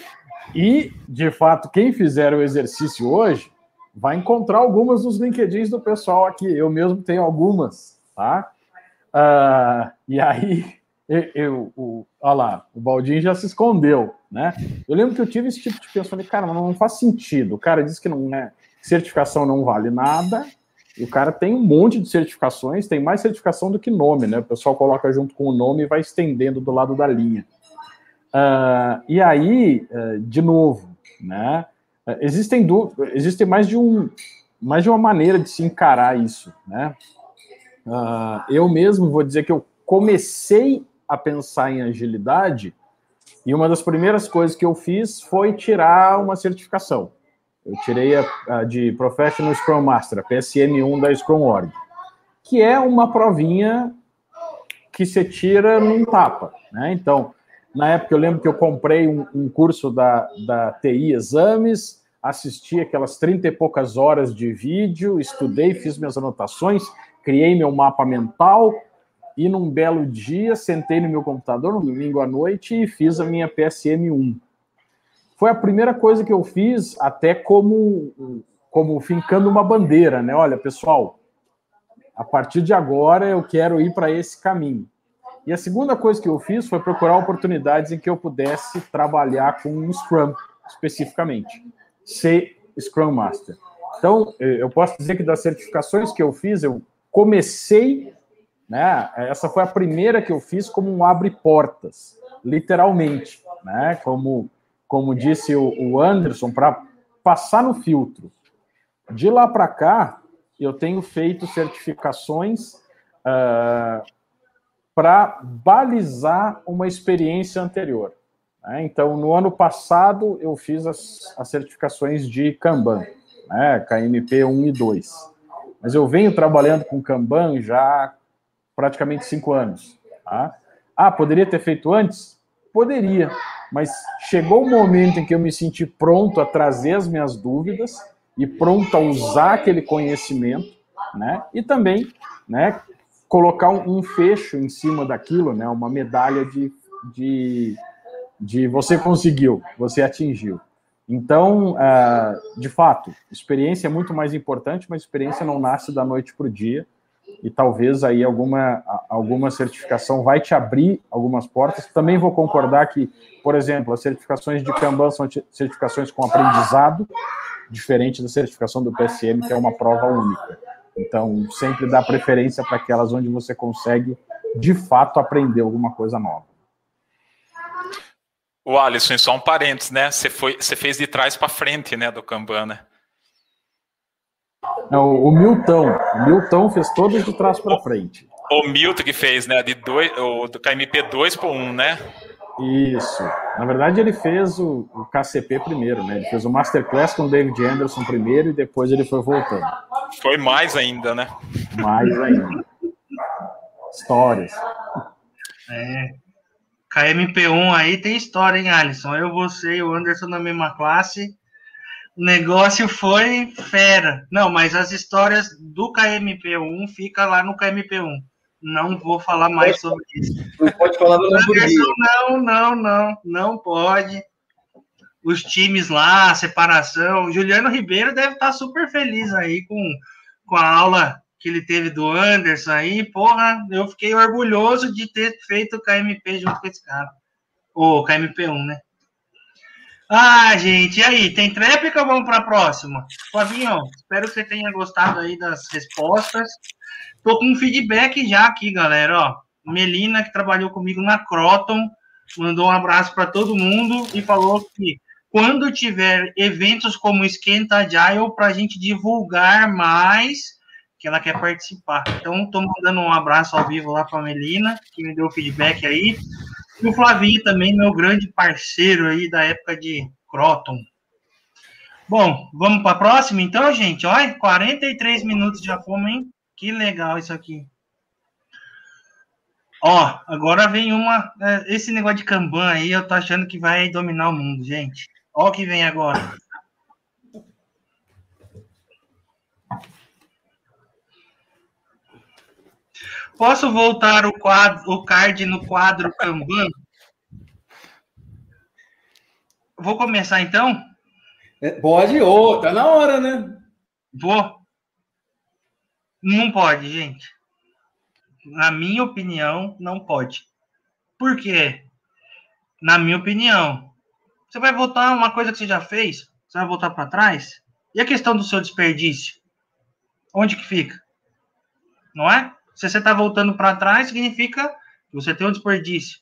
E, de fato, quem fizer o exercício hoje vai encontrar algumas nos LinkedIns do pessoal aqui. Eu mesmo tenho algumas, tá? Uh, e aí, eu, eu, o, olha lá, o Baldinho já se escondeu, né? Eu lembro que eu tive esse tipo de pensamento, cara, não faz sentido. O cara disse que não é, certificação não vale nada, e o cara tem um monte de certificações, tem mais certificação do que nome, né? O pessoal coloca junto com o nome e vai estendendo do lado da linha. Uh, e aí, uh, de novo, né? Uh, existem, existem mais de um mais de uma maneira de se encarar isso, né? eu mesmo vou dizer que eu comecei a pensar em agilidade e uma das primeiras coisas que eu fiz foi tirar uma certificação. Eu tirei a, a de Professional Scrum Master, a PSM1 da Scrum Org, que é uma provinha que você tira num tapa, né? Então, na época eu lembro que eu comprei um, um curso da, da TI Exames, assisti aquelas 30 e poucas horas de vídeo, estudei, fiz minhas anotações, criei meu mapa mental e num belo dia sentei no meu computador, no domingo à noite, e fiz a minha PSM1 foi a primeira coisa que eu fiz, até como, como fincando uma bandeira, né? Olha, pessoal, a partir de agora eu quero ir para esse caminho. E a segunda coisa que eu fiz foi procurar oportunidades em que eu pudesse trabalhar com um Scrum especificamente. ser Scrum Master. Então, eh, eu posso dizer que das certificações que eu fiz, eu comecei, né? Essa foi a primeira que eu fiz como um abre portas, literalmente, né? Como, como disse o Anderson, para passar no filtro. De lá para cá, eu tenho feito certificações uh, para balizar uma experiência anterior. Né? Então, no ano passado, eu fiz as, as certificações de Kanban, né? KMP 1 e 2. Mas eu venho trabalhando com Kanban já há praticamente cinco anos. Tá? Ah, poderia ter feito antes? Poderia, mas chegou o momento em que eu me senti pronto a trazer as minhas dúvidas e pronto a usar aquele conhecimento, né? E também, né, colocar um, um fecho em cima daquilo, né? Uma medalha de, de, de você conseguiu, você atingiu. Então, uh, de fato, experiência é muito mais importante, mas experiência não nasce da noite para o dia. E talvez aí alguma, alguma certificação vai te abrir algumas portas. Também vou concordar que, por exemplo, as certificações de Kanban são certificações com aprendizado, diferente da certificação do PSM, que é uma prova única. Então, sempre dá preferência para aquelas onde você consegue, de fato, aprender alguma coisa nova. O Alisson, só um parênteses, né? Você, foi, você fez de trás para frente, né, do Kanban, né? Não, o Milton. O Milton fez todas de trás para frente. O Milton que fez, né? De dois, o, do KMP 2 para 1, né? Isso. Na verdade, ele fez o, o, KCP primeiro, né? Ele fez o Masterclass com o David Anderson primeiro e depois ele foi voltando. Foi mais ainda, né? Mais ainda. Histórias. É. KMP1 aí tem história, hein, Alisson? Eu, você e o Anderson na mesma classe. O negócio foi fera. Não, mas as histórias do KMP1 fica lá no KMP1. Não vou falar mais sobre isso. Não pode falar do Lamborghini. Não, não, não, não pode. Os times lá, separação. Juliano Ribeiro deve estar super feliz aí com, com a aula que ele teve do Anderson aí. Porra, eu fiquei orgulhoso de ter feito o KMP junto com esse cara. O KMP1, né? Ah, gente, e aí? Tem tréplica ou vamos para a próxima? Flavinho, espero que você tenha gostado aí das respostas. Tô com um feedback já aqui, galera. Ó, Melina, que trabalhou comigo na Croton, mandou um abraço para todo mundo e falou que quando tiver eventos como Esquenta Agile, para a gente divulgar mais, que ela quer participar. Então, estou mandando um abraço ao vivo lá para a Melina, que me deu feedback aí. E o Flavinho também, meu grande parceiro aí da época de Croton. Bom, vamos para a próxima então, gente? Olha, 43 minutos já fomos, hein? Que legal isso aqui. Ó, agora vem uma. É, esse negócio de Kanban aí, eu tô achando que vai dominar o mundo, gente. Ó o que vem agora. Posso voltar o, quadro, o card no quadro Kanban? Vou começar então? É, pode, ô, oh, tá na hora, né? Vou. Não pode, gente. Na minha opinião, não pode. Por quê? Na minha opinião, você vai voltar uma coisa que você já fez? Você vai voltar para trás? E a questão do seu desperdício? Onde que fica? Não é? Se você está voltando para trás, significa que você tem um desperdício.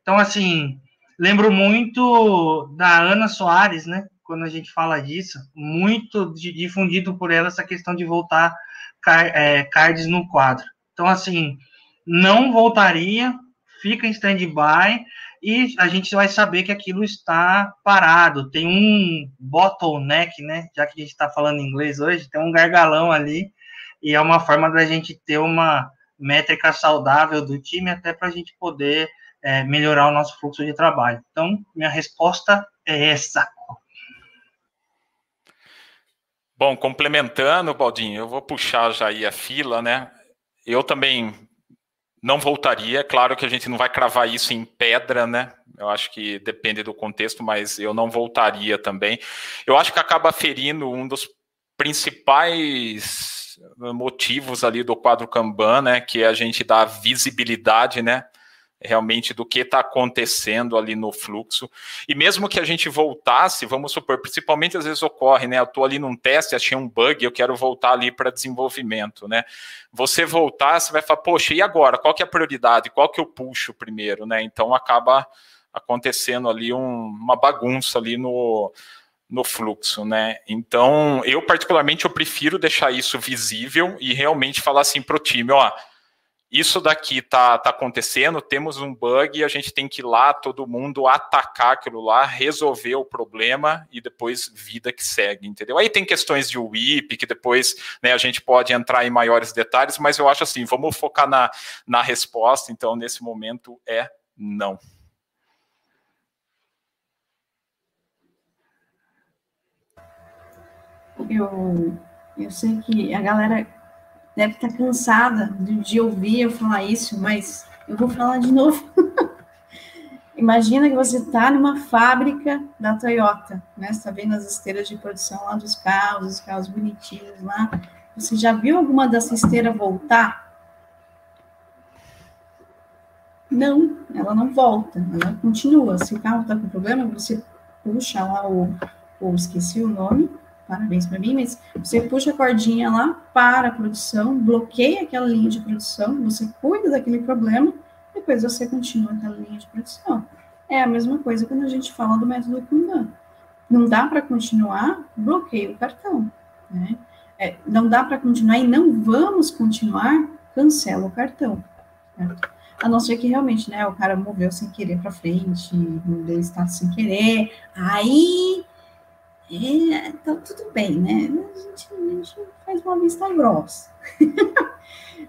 Então, assim, lembro muito da Ana Soares, né? Quando a gente fala disso, muito difundido por ela essa questão de voltar é, cards no quadro. Então, assim, não voltaria, fica em stand-by e a gente vai saber que aquilo está parado. Tem um bottleneck, né? Já que a gente está falando inglês hoje, tem um gargalão ali e é uma forma da gente ter uma métrica saudável do time até para a gente poder é, melhorar o nosso fluxo de trabalho. Então, minha resposta é essa. Bom, complementando, Baldinho, eu vou puxar já aí a fila, né? Eu também não voltaria. Claro que a gente não vai cravar isso em pedra, né? Eu acho que depende do contexto, mas eu não voltaria também. Eu acho que acaba ferindo um dos principais motivos ali do quadro Kanban, né? Que é a gente dar visibilidade, né? realmente do que está acontecendo ali no fluxo. E mesmo que a gente voltasse, vamos supor, principalmente às vezes ocorre, né? Eu estou ali num teste, achei um bug, eu quero voltar ali para desenvolvimento, né? Você voltar, você vai falar, poxa, e agora? Qual que é a prioridade? Qual que eu puxo primeiro, né? Então acaba acontecendo ali um, uma bagunça ali no, no fluxo, né? Então, eu particularmente eu prefiro deixar isso visível e realmente falar assim para o time, ó, isso daqui tá, tá acontecendo, temos um bug, a gente tem que ir lá, todo mundo atacar aquilo lá, resolver o problema e depois vida que segue, entendeu? Aí tem questões de WIP, que depois né, a gente pode entrar em maiores detalhes, mas eu acho assim, vamos focar na, na resposta, então nesse momento é não. Eu, eu sei que a galera deve estar cansada de, de ouvir eu falar isso, mas eu vou falar de novo. [LAUGHS] Imagina que você está numa fábrica da Toyota, né? Está vendo as esteiras de produção lá dos carros, os carros bonitinhos lá. Você já viu alguma dessa esteira voltar? Não, ela não volta, ela continua. Se o carro está com problema, você puxa lá o, ou esqueci o nome, parabéns para mim, mas você puxa a cordinha lá, para a produção, bloqueia aquela linha de produção, você cuida daquele problema, depois você continua aquela linha de produção. É a mesma coisa quando a gente fala do método Kanban. Não dá para continuar, bloqueia o cartão. Né? É, não dá para continuar e não vamos continuar, cancela o cartão. Certo? A não ser que realmente, né, o cara moveu sem querer para frente, mudou o status sem querer, aí é, tá tudo bem, né? A gente, a gente faz uma vista grossa. [LAUGHS]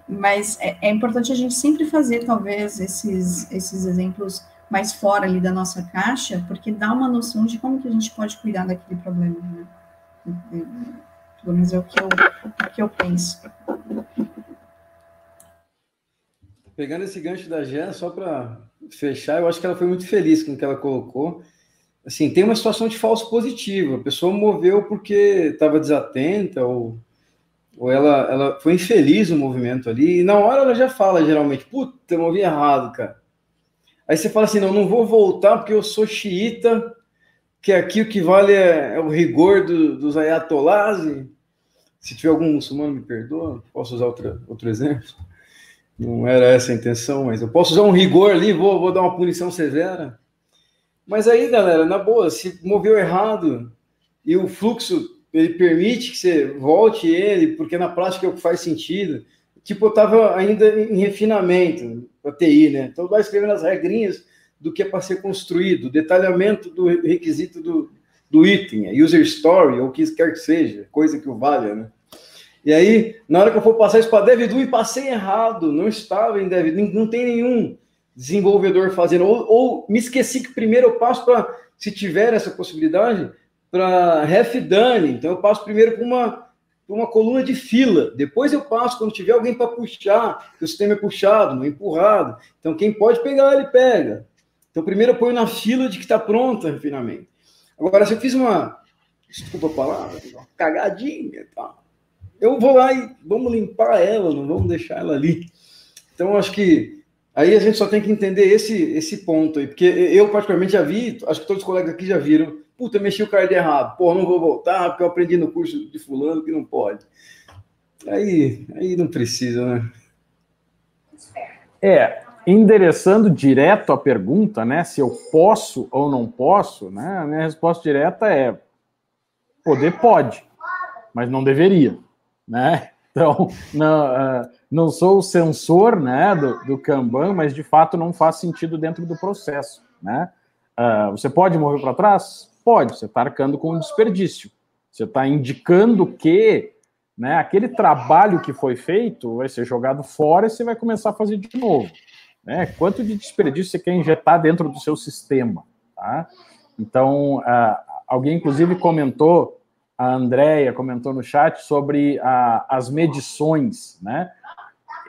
Mas é, é, importante a gente sempre fazer, talvez, esses, esses exemplos mais fora ali da nossa caixa, porque dá uma noção de como que a gente pode cuidar daquele problema, né? Pelo menos é o que eu, o que eu penso. Pegando esse gancho da Gé, só para fechar, eu acho que ela foi muito feliz com o que ela colocou assim, tem uma situação de falso positivo. A pessoa moveu porque estava desatenta ou, ou ela, ela foi infeliz no movimento ali. E na hora ela já fala, geralmente, puta, eu movi errado, cara. Aí você fala assim, não, não vou voltar porque eu sou xiita, que aqui o que vale é, é o rigor do, dos ayatolás. se tiver algum muçulmano, me perdoa, posso usar outro, outro exemplo. Não era essa a intenção, mas eu posso usar um rigor ali, vou, vou dar uma punição severa. Mas aí, galera, na boa, se moveu errado e o fluxo ele permite que você volte ele, porque na prática é o que faz sentido. Tipo, eu estava ainda em refinamento para TI, né? Então, vai escrevendo as regrinhas do que é para ser construído, detalhamento do requisito do, do item, user story, ou o que quer que seja, coisa que o valha, né? E aí, na hora que eu for passar isso para DevDo e passei errado, não estava em DevDo, não tem nenhum desenvolvedor fazendo, ou, ou me esqueci que primeiro eu passo para, se tiver essa possibilidade, para ref done, então eu passo primeiro para uma, uma coluna de fila, depois eu passo quando tiver alguém para puxar, que o sistema é puxado, não é empurrado, então quem pode pegar, ele pega. Então primeiro eu ponho na fila de que está pronta refinamento. Agora, se eu fiz uma, desculpa a palavra, uma cagadinha, tá? eu vou lá e vamos limpar ela, não vamos deixar ela ali. Então, acho que Aí a gente só tem que entender esse, esse ponto aí, porque eu particularmente já vi, acho que todos os colegas aqui já viram, puta, mexi o card errado, pô, não vou voltar, porque eu aprendi no curso de fulano que não pode. Aí, aí não precisa, né? É, endereçando direto a pergunta, né, se eu posso ou não posso, né, a minha resposta direta é poder pode, mas não deveria, né? Então, [LAUGHS] não, uh, não sou o censor né, do, do Kanban, mas de fato não faz sentido dentro do processo. Né? Uh, você pode mover para trás? Pode, você está arcando com um desperdício. Você está indicando que né, aquele trabalho que foi feito vai ser jogado fora e você vai começar a fazer de novo. Né? Quanto de desperdício você quer injetar dentro do seu sistema? Tá? Então, uh, alguém inclusive comentou a Andrea comentou no chat sobre a, as medições, né?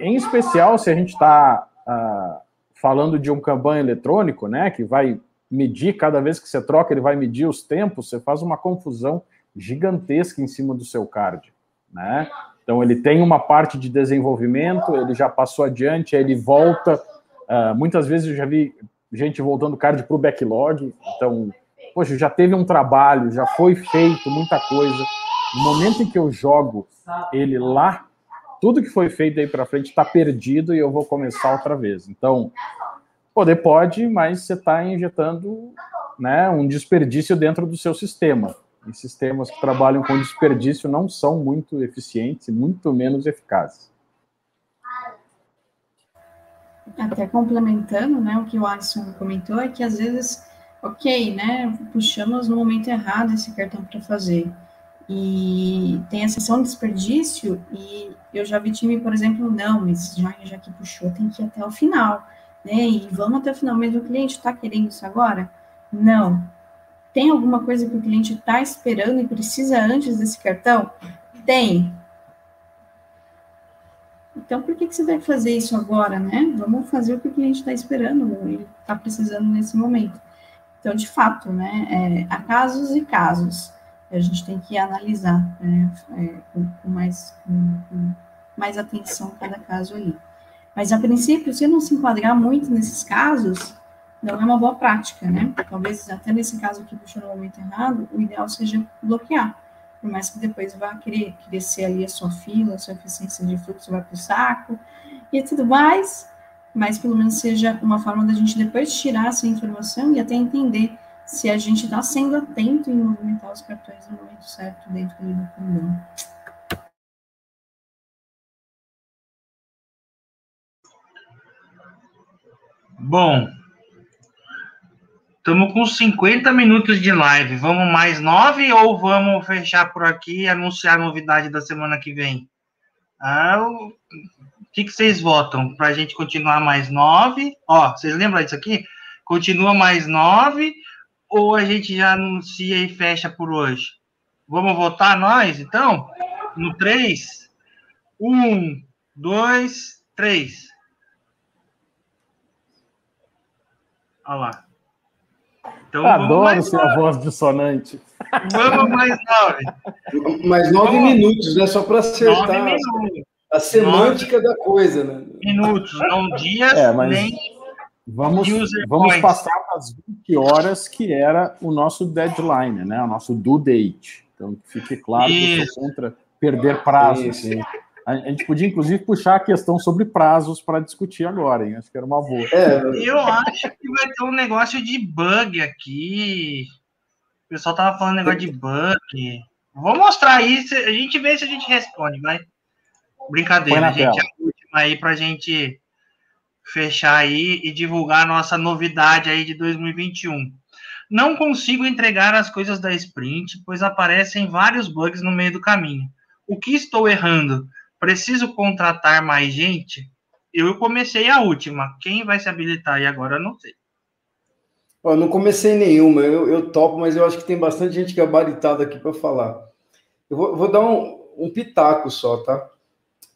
Em especial, se a gente está uh, falando de um Kanban eletrônico, né, que vai medir, cada vez que você troca, ele vai medir os tempos, você faz uma confusão gigantesca em cima do seu card, né? Então, ele tem uma parte de desenvolvimento, ele já passou adiante, ele volta Uh, muitas vezes eu já vi gente voltando card para o backlog. Então, poxa, já teve um trabalho, já foi feito muita coisa. No momento em que eu jogo ele lá, tudo que foi feito aí para frente está perdido e eu vou começar outra vez. Então, poder pode, mas você está injetando né, um desperdício dentro do seu sistema. E sistemas que trabalham com desperdício não são muito eficientes e muito menos eficazes. Até complementando, né, o que o Alisson comentou é que às vezes, ok, né, puxamos no momento errado esse cartão para fazer. E tem a sessão de desperdício e eu já vi time, por exemplo, não, mas já, já que puxou, tem que ir até o final, né, e vamos até o final, mas o cliente está querendo isso agora? Não. Tem alguma coisa que o cliente está esperando e precisa antes desse cartão? Tem. Então, por que, que você vai fazer isso agora, né? Vamos fazer o que o cliente está esperando, ele está precisando nesse momento. Então, de fato, né, é, há casos e casos. A gente tem que analisar né, é, com, com, mais, com, com mais atenção cada caso ali. Mas, a princípio, se não se enquadrar muito nesses casos, não é uma boa prática, né? Talvez até nesse caso que puxou no momento errado, o ideal seja bloquear, por mais que depois vá querer crescer ali a sua fila, a sua eficiência de fluxo vai para o saco e tudo mais, mas pelo menos seja uma forma da gente depois tirar essa informação e até entender se a gente está sendo atento em movimentar os cartões no momento certo dentro do condão. Bom, Estamos com 50 minutos de live. Vamos mais nove ou vamos fechar por aqui e anunciar a novidade da semana que vem? Ah, que, que vocês votam? Para a gente continuar mais nove? Ó, vocês lembram disso aqui? Continua mais nove ou a gente já anuncia e fecha por hoje? Vamos votar nós, então? No três? Um, dois, três. Olha lá. Então, Adoro ser a voz dissonante. Vamos mais nove. [LAUGHS] Mais nove vamos. minutos, né? Só para acertar a, a semântica nove. da coisa, né? Minutos, não dias, é, mas nem. Vamos, vamos passar as 20 horas, que era o nosso deadline, né? O nosso due date. Então, que fique claro Isso. que eu sou contra perder prazo. Isso. A gente podia, inclusive, puxar a questão sobre prazos para discutir agora, hein? Acho que era uma boa. É. Eu acho que vai ter um negócio de bug aqui. O pessoal tava falando negócio de bug. Vou mostrar aí, a gente vê se a gente responde, vai. Brincadeira, gente. Tela. A última aí pra gente fechar aí e divulgar a nossa novidade aí de 2021. Não consigo entregar as coisas da sprint, pois aparecem vários bugs no meio do caminho. O que estou errando? preciso contratar mais gente? Eu comecei a última. Quem vai se habilitar aí agora, eu não sei. Eu não comecei nenhuma, eu, eu topo, mas eu acho que tem bastante gente gabaritada aqui para falar. Eu vou, vou dar um, um, pitaco só, tá?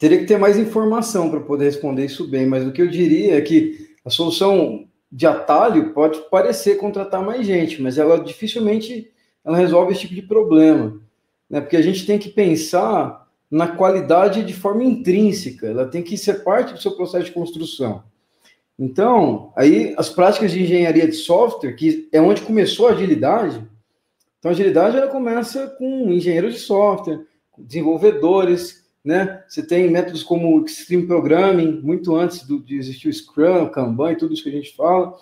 Teria que ter mais informação para poder responder isso bem, mas o que eu diria é que a solução de atalho pode parecer contratar mais gente, mas ela dificilmente ela resolve esse tipo de problema, né? Porque a gente tem que pensar na qualidade de forma intrínseca, ela tem que ser parte do seu processo de construção. Então, aí as práticas de engenharia de software, que é onde começou a agilidade, então a agilidade ela começa com engenheiros de software, desenvolvedores, né? Você tem métodos como Extreme Programming, muito antes do, de existir o Scrum, o Kanban e tudo isso que a gente fala,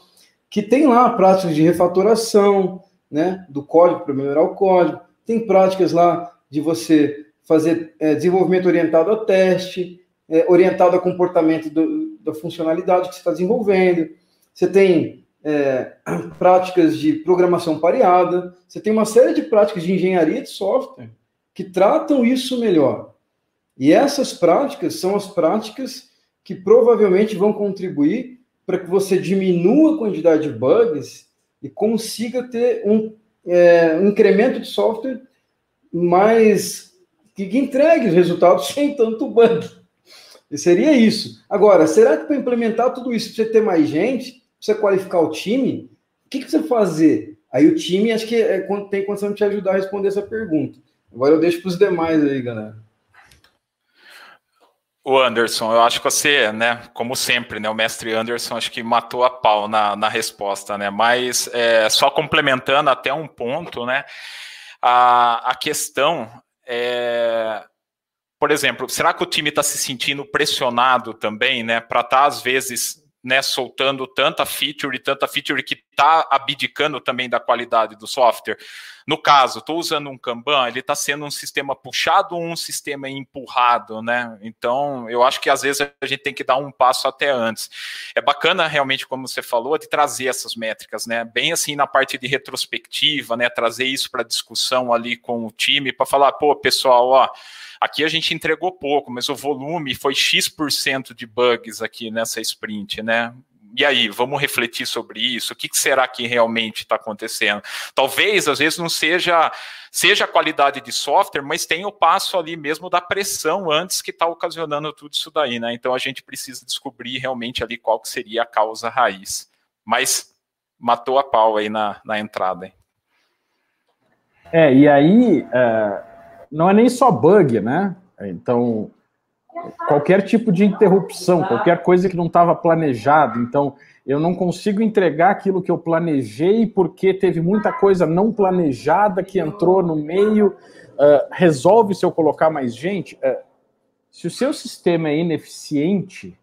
que tem lá práticas de refatoração, né? Do código para melhorar o código, tem práticas lá de você fazer é, desenvolvimento orientado a teste, é, orientado a comportamento do, da funcionalidade que você está desenvolvendo. Você tem é, [CLEARS THROAT] práticas de programação pareada, você tem uma série de práticas de engenharia de software que tratam isso melhor. E essas práticas são as práticas que provavelmente vão contribuir para que você diminua a quantidade de bugs e consiga ter um, é, um incremento de software mais que entregue os resultados [LAUGHS] sem tanto bug. E seria isso. Agora, será que para implementar tudo isso, você ter mais gente, você qualificar o time, o que, que precisa fazer? Aí o time, acho que é, tem condição de te ajudar a responder essa pergunta. Agora eu deixo para os demais aí, galera. O Anderson, eu acho que você, né, como sempre, né, o mestre Anderson, acho que matou a pau na, na resposta, né, mas é, só complementando até um ponto, né, a, a questão é, por exemplo, será que o time está se sentindo pressionado também, né, para estar tá, às vezes né, soltando tanta feature e tanta feature que está abdicando também da qualidade do software. No caso, estou usando um Kanban, ele está sendo um sistema puxado ou um sistema empurrado, né? Então, eu acho que às vezes a gente tem que dar um passo até antes. É bacana realmente, como você falou, de trazer essas métricas, né? Bem assim na parte de retrospectiva, né? Trazer isso para discussão ali com o time para falar, pô, pessoal, ó Aqui a gente entregou pouco, mas o volume foi X% de bugs aqui nessa sprint, né? E aí, vamos refletir sobre isso? O que será que realmente está acontecendo? Talvez, às vezes, não seja seja a qualidade de software, mas tem o passo ali mesmo da pressão antes que está ocasionando tudo isso daí, né? Então a gente precisa descobrir realmente ali qual que seria a causa raiz. Mas matou a pau aí na, na entrada. Hein? É, e aí, é, não é nem só bug, né? Então, qualquer tipo de interrupção, qualquer coisa que não estava planejado. Então, eu não consigo entregar aquilo que eu planejei porque teve muita coisa não planejada que entrou no meio. Uh, resolve se eu colocar mais gente? Uh, se o seu sistema é ineficiente,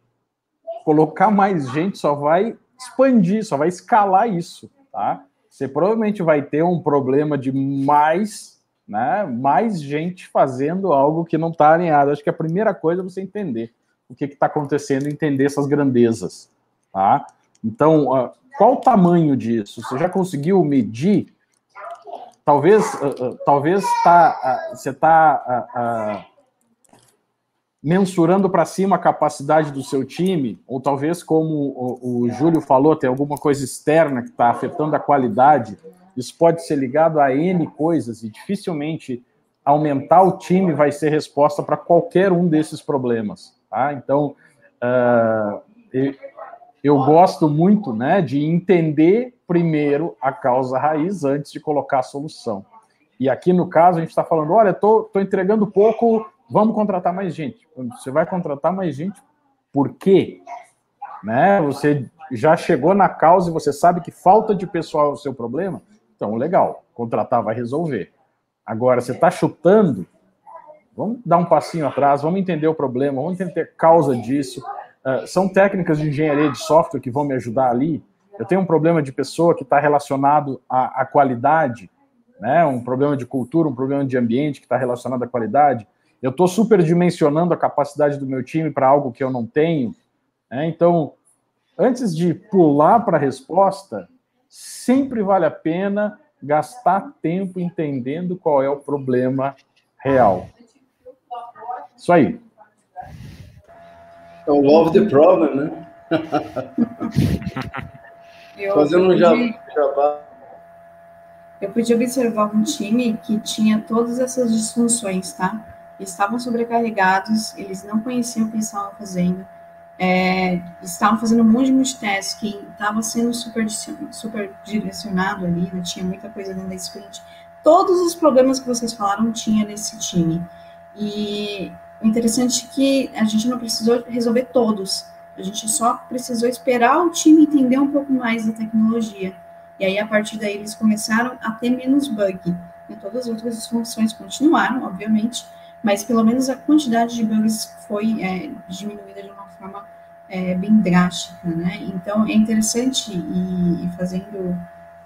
colocar mais gente só vai expandir, só vai escalar isso, tá? Você provavelmente vai ter um problema de mais né? Mais gente fazendo algo que não está alinhado. Acho que a primeira coisa é você entender o que está acontecendo, entender essas grandezas, tá? Então, qual o tamanho disso? Você já conseguiu medir? Talvez, uh, uh, talvez tá, você está mensurando para cima a capacidade do seu time, ou talvez, como o, o Júlio falou, tem alguma coisa externa que está afetando a qualidade isso pode ser ligado a N coisas e dificilmente aumentar o time vai ser resposta para qualquer um desses problemas. Tá? Então, uh, eu gosto muito né, de entender primeiro a causa raiz antes de colocar a solução. E aqui no caso, a gente está falando: olha, estou entregando pouco, vamos contratar mais gente. Você vai contratar mais gente por quê? Né? Você já chegou na causa e você sabe que falta de pessoal é o seu problema, então, legal, contratar vai resolver. Agora, você está chutando, vamos dar um passinho atrás, vamos entender o problema, vamos entender a causa disso. Uh, são técnicas de engenharia de software que vão me ajudar ali. Eu tenho um problema de pessoa que está relacionado à, à qualidade, né? um problema de cultura, um problema de ambiente que está relacionado à qualidade. Eu estou superdimensionando a capacidade do meu time para algo que eu não tenho. Né? Então, antes de pular para a resposta, sempre vale a pena gastar tempo entendendo qual é o problema real. Isso aí. É o love the problem, né? [LAUGHS] eu Fazendo um jabá. Eu pude observar um time que tinha todas essas disfunções, tá? estavam sobrecarregados, eles não conheciam o que estavam fazendo é, estavam fazendo um monte de multitasking, estava sendo super, super direcionado ali, né, tinha muita coisa dentro da sprint. Todos os problemas que vocês falaram tinha nesse time. E o interessante é que a gente não precisou resolver todos, a gente só precisou esperar o time entender um pouco mais da tecnologia. E aí, a partir daí, eles começaram a ter menos bug. E todas as outras funções continuaram, obviamente, mas pelo menos a quantidade de bugs foi é, diminuída de uma forma é, bem drástica, né? Então é interessante e, e fazendo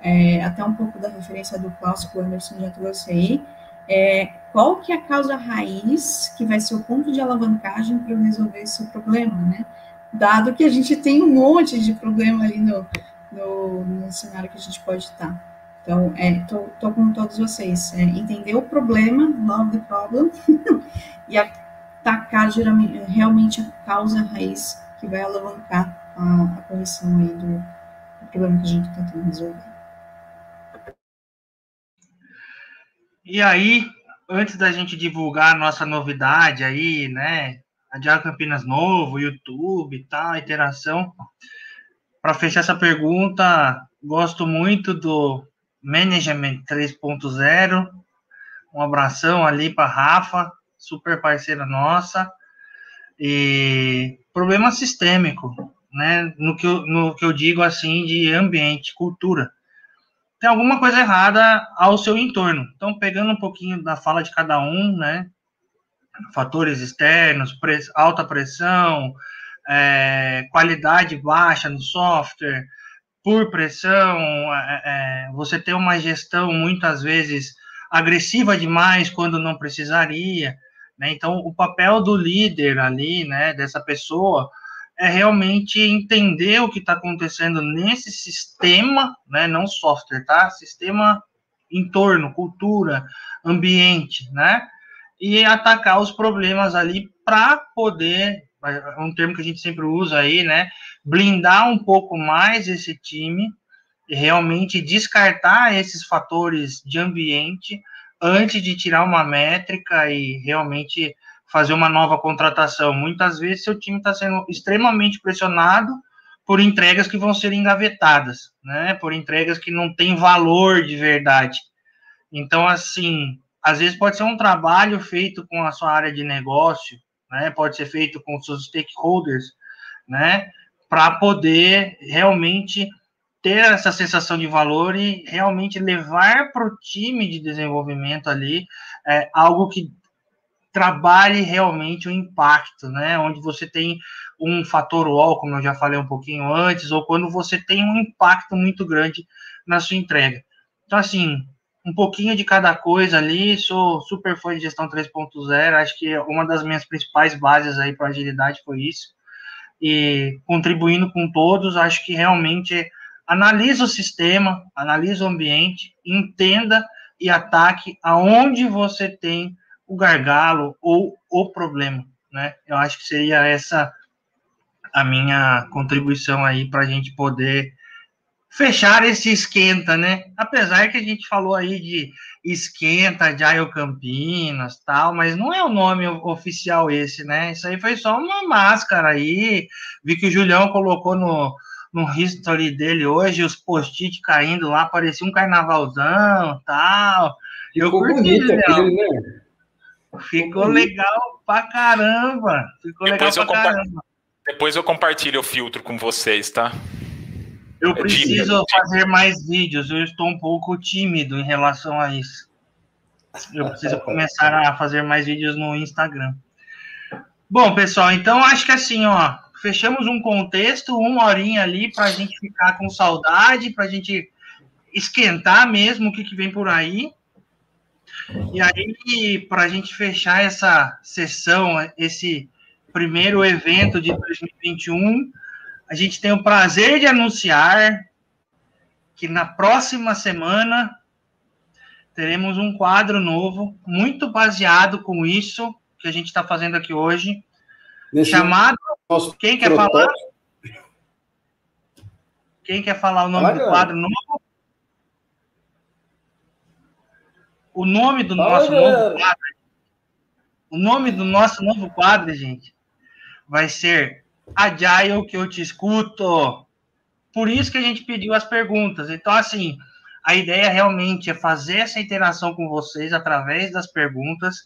é, até um pouco da referência do Klaus que o Anderson já trouxe aí, é, qual que é a causa raiz que vai ser o ponto de alavancagem para resolver esse problema, né? Dado que a gente tem um monte de problema ali no, no, no cenário que a gente pode estar. Então, é, tô, tô com todos vocês. É, entender o problema, love the problem, [LAUGHS] e atacar geralmente, realmente a causa raiz que vai alavancar a, a correção aí do, do problema que a gente está tentando resolver. E aí, antes da gente divulgar a nossa novidade aí, né? A Diário Campinas Novo, YouTube e tal, interação. Para fechar essa pergunta, gosto muito do Management 3.0. Um abração ali para Rafa, super parceira nossa. E problema sistêmico, né? No que, eu, no que eu digo assim de ambiente, cultura. Tem alguma coisa errada ao seu entorno. Então, pegando um pouquinho da fala de cada um, né? Fatores externos, alta pressão, é, qualidade baixa no software, por pressão, é, é, você tem uma gestão muitas vezes agressiva demais quando não precisaria, né? Então, o papel do líder ali, né, dessa pessoa, é realmente entender o que está acontecendo nesse sistema, né, não software, tá? Sistema entorno, cultura, ambiente, né? E atacar os problemas ali para poder, é um termo que a gente sempre usa aí, né? Blindar um pouco mais esse time e realmente descartar esses fatores de ambiente antes de tirar uma métrica e realmente fazer uma nova contratação. Muitas vezes seu time está sendo extremamente pressionado por entregas que vão ser engavetadas, né? Por entregas que não têm valor de verdade. Então, assim, às vezes pode ser um trabalho feito com a sua área de negócio, né? Pode ser feito com seus stakeholders, né? Para poder realmente ter essa sensação de valor e realmente levar para o time de desenvolvimento ali é, algo que trabalhe realmente o impacto, né? Onde você tem um fator wall, como eu já falei um pouquinho antes, ou quando você tem um impacto muito grande na sua entrega. Então, assim, um pouquinho de cada coisa ali, sou super fã de gestão 3.0, acho que uma das minhas principais bases aí para agilidade foi isso. E contribuindo com todos, acho que realmente analisa o sistema, analisa o ambiente, entenda e ataque aonde você tem o gargalo ou o problema, né? Eu acho que seria essa a minha contribuição aí para a gente poder fechar esse esquenta, né? Apesar que a gente falou aí de esquenta, de Campinas, tal, mas não é o nome oficial esse, né? Isso aí foi só uma máscara aí. Vi que o Julião colocou no, no history dele hoje os post-it caindo lá, parecia um carnavalzão, tal. Eu Ficou curti, bonito aquele, né? Ficou legal pra caramba. Ficou depois legal pra caramba. Depois eu compartilho o filtro com vocês, tá? Eu é preciso fazer mais vídeos. Eu estou um pouco tímido em relação a isso. Eu preciso [LAUGHS] começar a fazer mais vídeos no Instagram. Bom, pessoal, então acho que assim, ó, fechamos um contexto, uma horinha ali para a gente ficar com saudade, para a gente esquentar mesmo o que, que vem por aí. E aí, para a gente fechar essa sessão, esse primeiro evento de 2021, a gente tem o prazer de anunciar que na próxima semana teremos um quadro novo, muito baseado com isso que a gente está fazendo aqui hoje, Nesse chamado. Quem quer falar? Quem quer falar o nome do quadro novo? O nome do nosso novo quadro. O nome do nosso novo quadro, gente, vai ser Agile que eu te escuto. Por isso que a gente pediu as perguntas. Então, assim, a ideia realmente é fazer essa interação com vocês através das perguntas,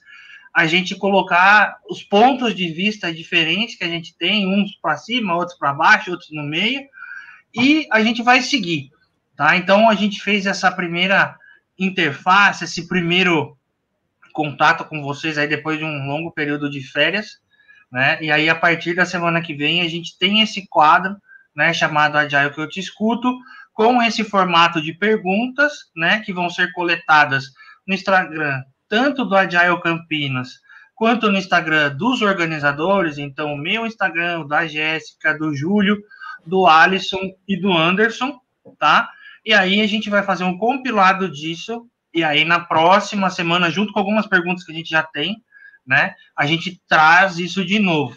a gente colocar os pontos de vista diferentes que a gente tem, uns para cima, outros para baixo, outros no meio, e a gente vai seguir, tá? Então, a gente fez essa primeira interface, esse primeiro contato com vocês aí depois de um longo período de férias, né? E aí a partir da semana que vem a gente tem esse quadro, né, chamado Agile que eu te escuto, com esse formato de perguntas, né, que vão ser coletadas no Instagram, tanto do Agile Campinas, quanto no Instagram dos organizadores, então o meu Instagram, o da Jéssica, do Júlio, do Alisson e do Anderson, tá? E aí a gente vai fazer um compilado disso. E aí na próxima semana, junto com algumas perguntas que a gente já tem, né? A gente traz isso de novo.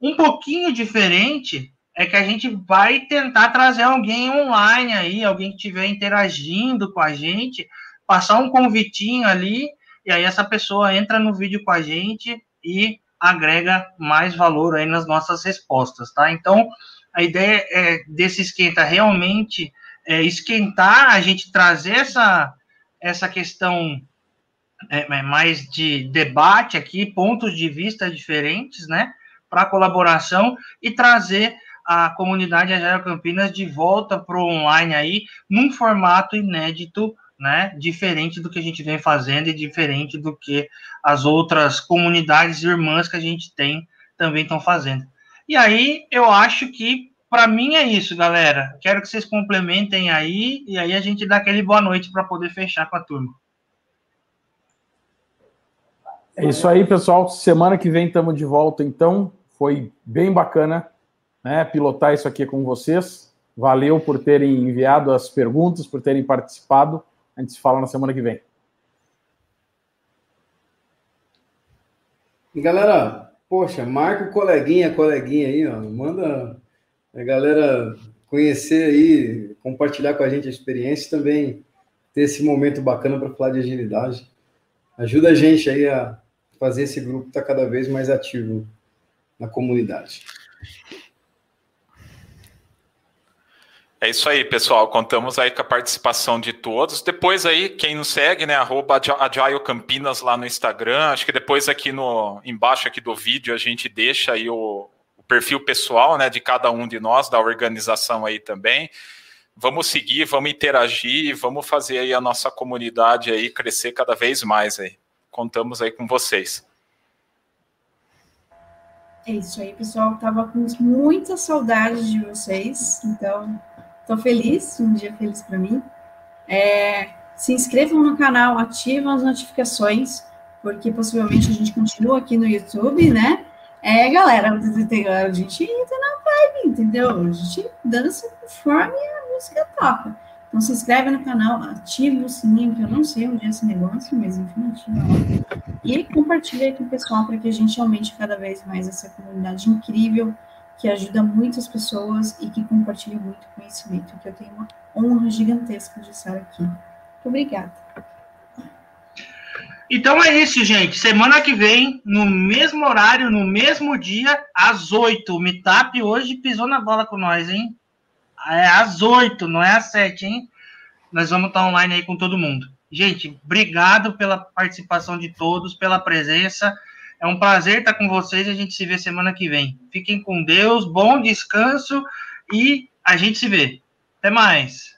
Um pouquinho diferente é que a gente vai tentar trazer alguém online aí, alguém que estiver interagindo com a gente, passar um convitinho ali, e aí essa pessoa entra no vídeo com a gente e agrega mais valor aí nas nossas respostas, tá? Então, a ideia é desse esquenta realmente é, esquentar, a gente trazer essa, essa questão é, é, mais de debate aqui, pontos de vista diferentes, né? para colaboração e trazer a comunidade Agile Campinas de volta para o online aí, num formato inédito, né, diferente do que a gente vem fazendo e diferente do que as outras comunidades irmãs que a gente tem também estão fazendo. E aí, eu acho que para mim é isso, galera. Quero que vocês complementem aí e aí a gente dá aquele boa noite para poder fechar com a turma. É isso aí, pessoal. Semana que vem estamos de volta, então. Foi bem bacana né, pilotar isso aqui com vocês. Valeu por terem enviado as perguntas, por terem participado. A gente se fala na semana que vem. Galera, poxa, marca o coleguinha, coleguinha aí, ó. Manda a galera conhecer aí, compartilhar com a gente a experiência e também ter esse momento bacana para falar de agilidade. Ajuda a gente aí a fazer esse grupo estar tá cada vez mais ativo na comunidade. É isso aí, pessoal. Contamos aí com a participação de todos. Depois aí, quem nos segue, né, arroba Agile Campinas lá no Instagram. Acho que depois aqui no embaixo aqui do vídeo a gente deixa aí o, o perfil pessoal, né, de cada um de nós, da organização aí também. Vamos seguir, vamos interagir, vamos fazer aí a nossa comunidade aí crescer cada vez mais aí. Contamos aí com vocês. É isso aí, pessoal. Tava com muita saudade de vocês, então Estou feliz, um dia feliz para mim. É, se inscrevam no canal, ativam as notificações, porque possivelmente a gente continua aqui no YouTube, né? É, galera, a gente entra na vibe, entendeu? A gente dança conforme a música toca. Então se inscreve no canal, ativa o sininho, que eu não sei onde é esse negócio, mas enfim, ativa lá. E compartilha com o pessoal para que a gente aumente cada vez mais essa comunidade incrível que ajuda muitas pessoas e que compartilha muito conhecimento, que eu tenho uma honra gigantesca de estar aqui. Muito obrigada. Então é isso, gente. Semana que vem, no mesmo horário, no mesmo dia, às oito. O Meetup hoje pisou na bola com nós, hein? É às oito, não é às sete, hein? Nós vamos estar online aí com todo mundo. Gente, obrigado pela participação de todos, pela presença. É um prazer estar com vocês a gente se vê semana que vem. Fiquem com Deus, bom descanso e a gente se vê. Até mais.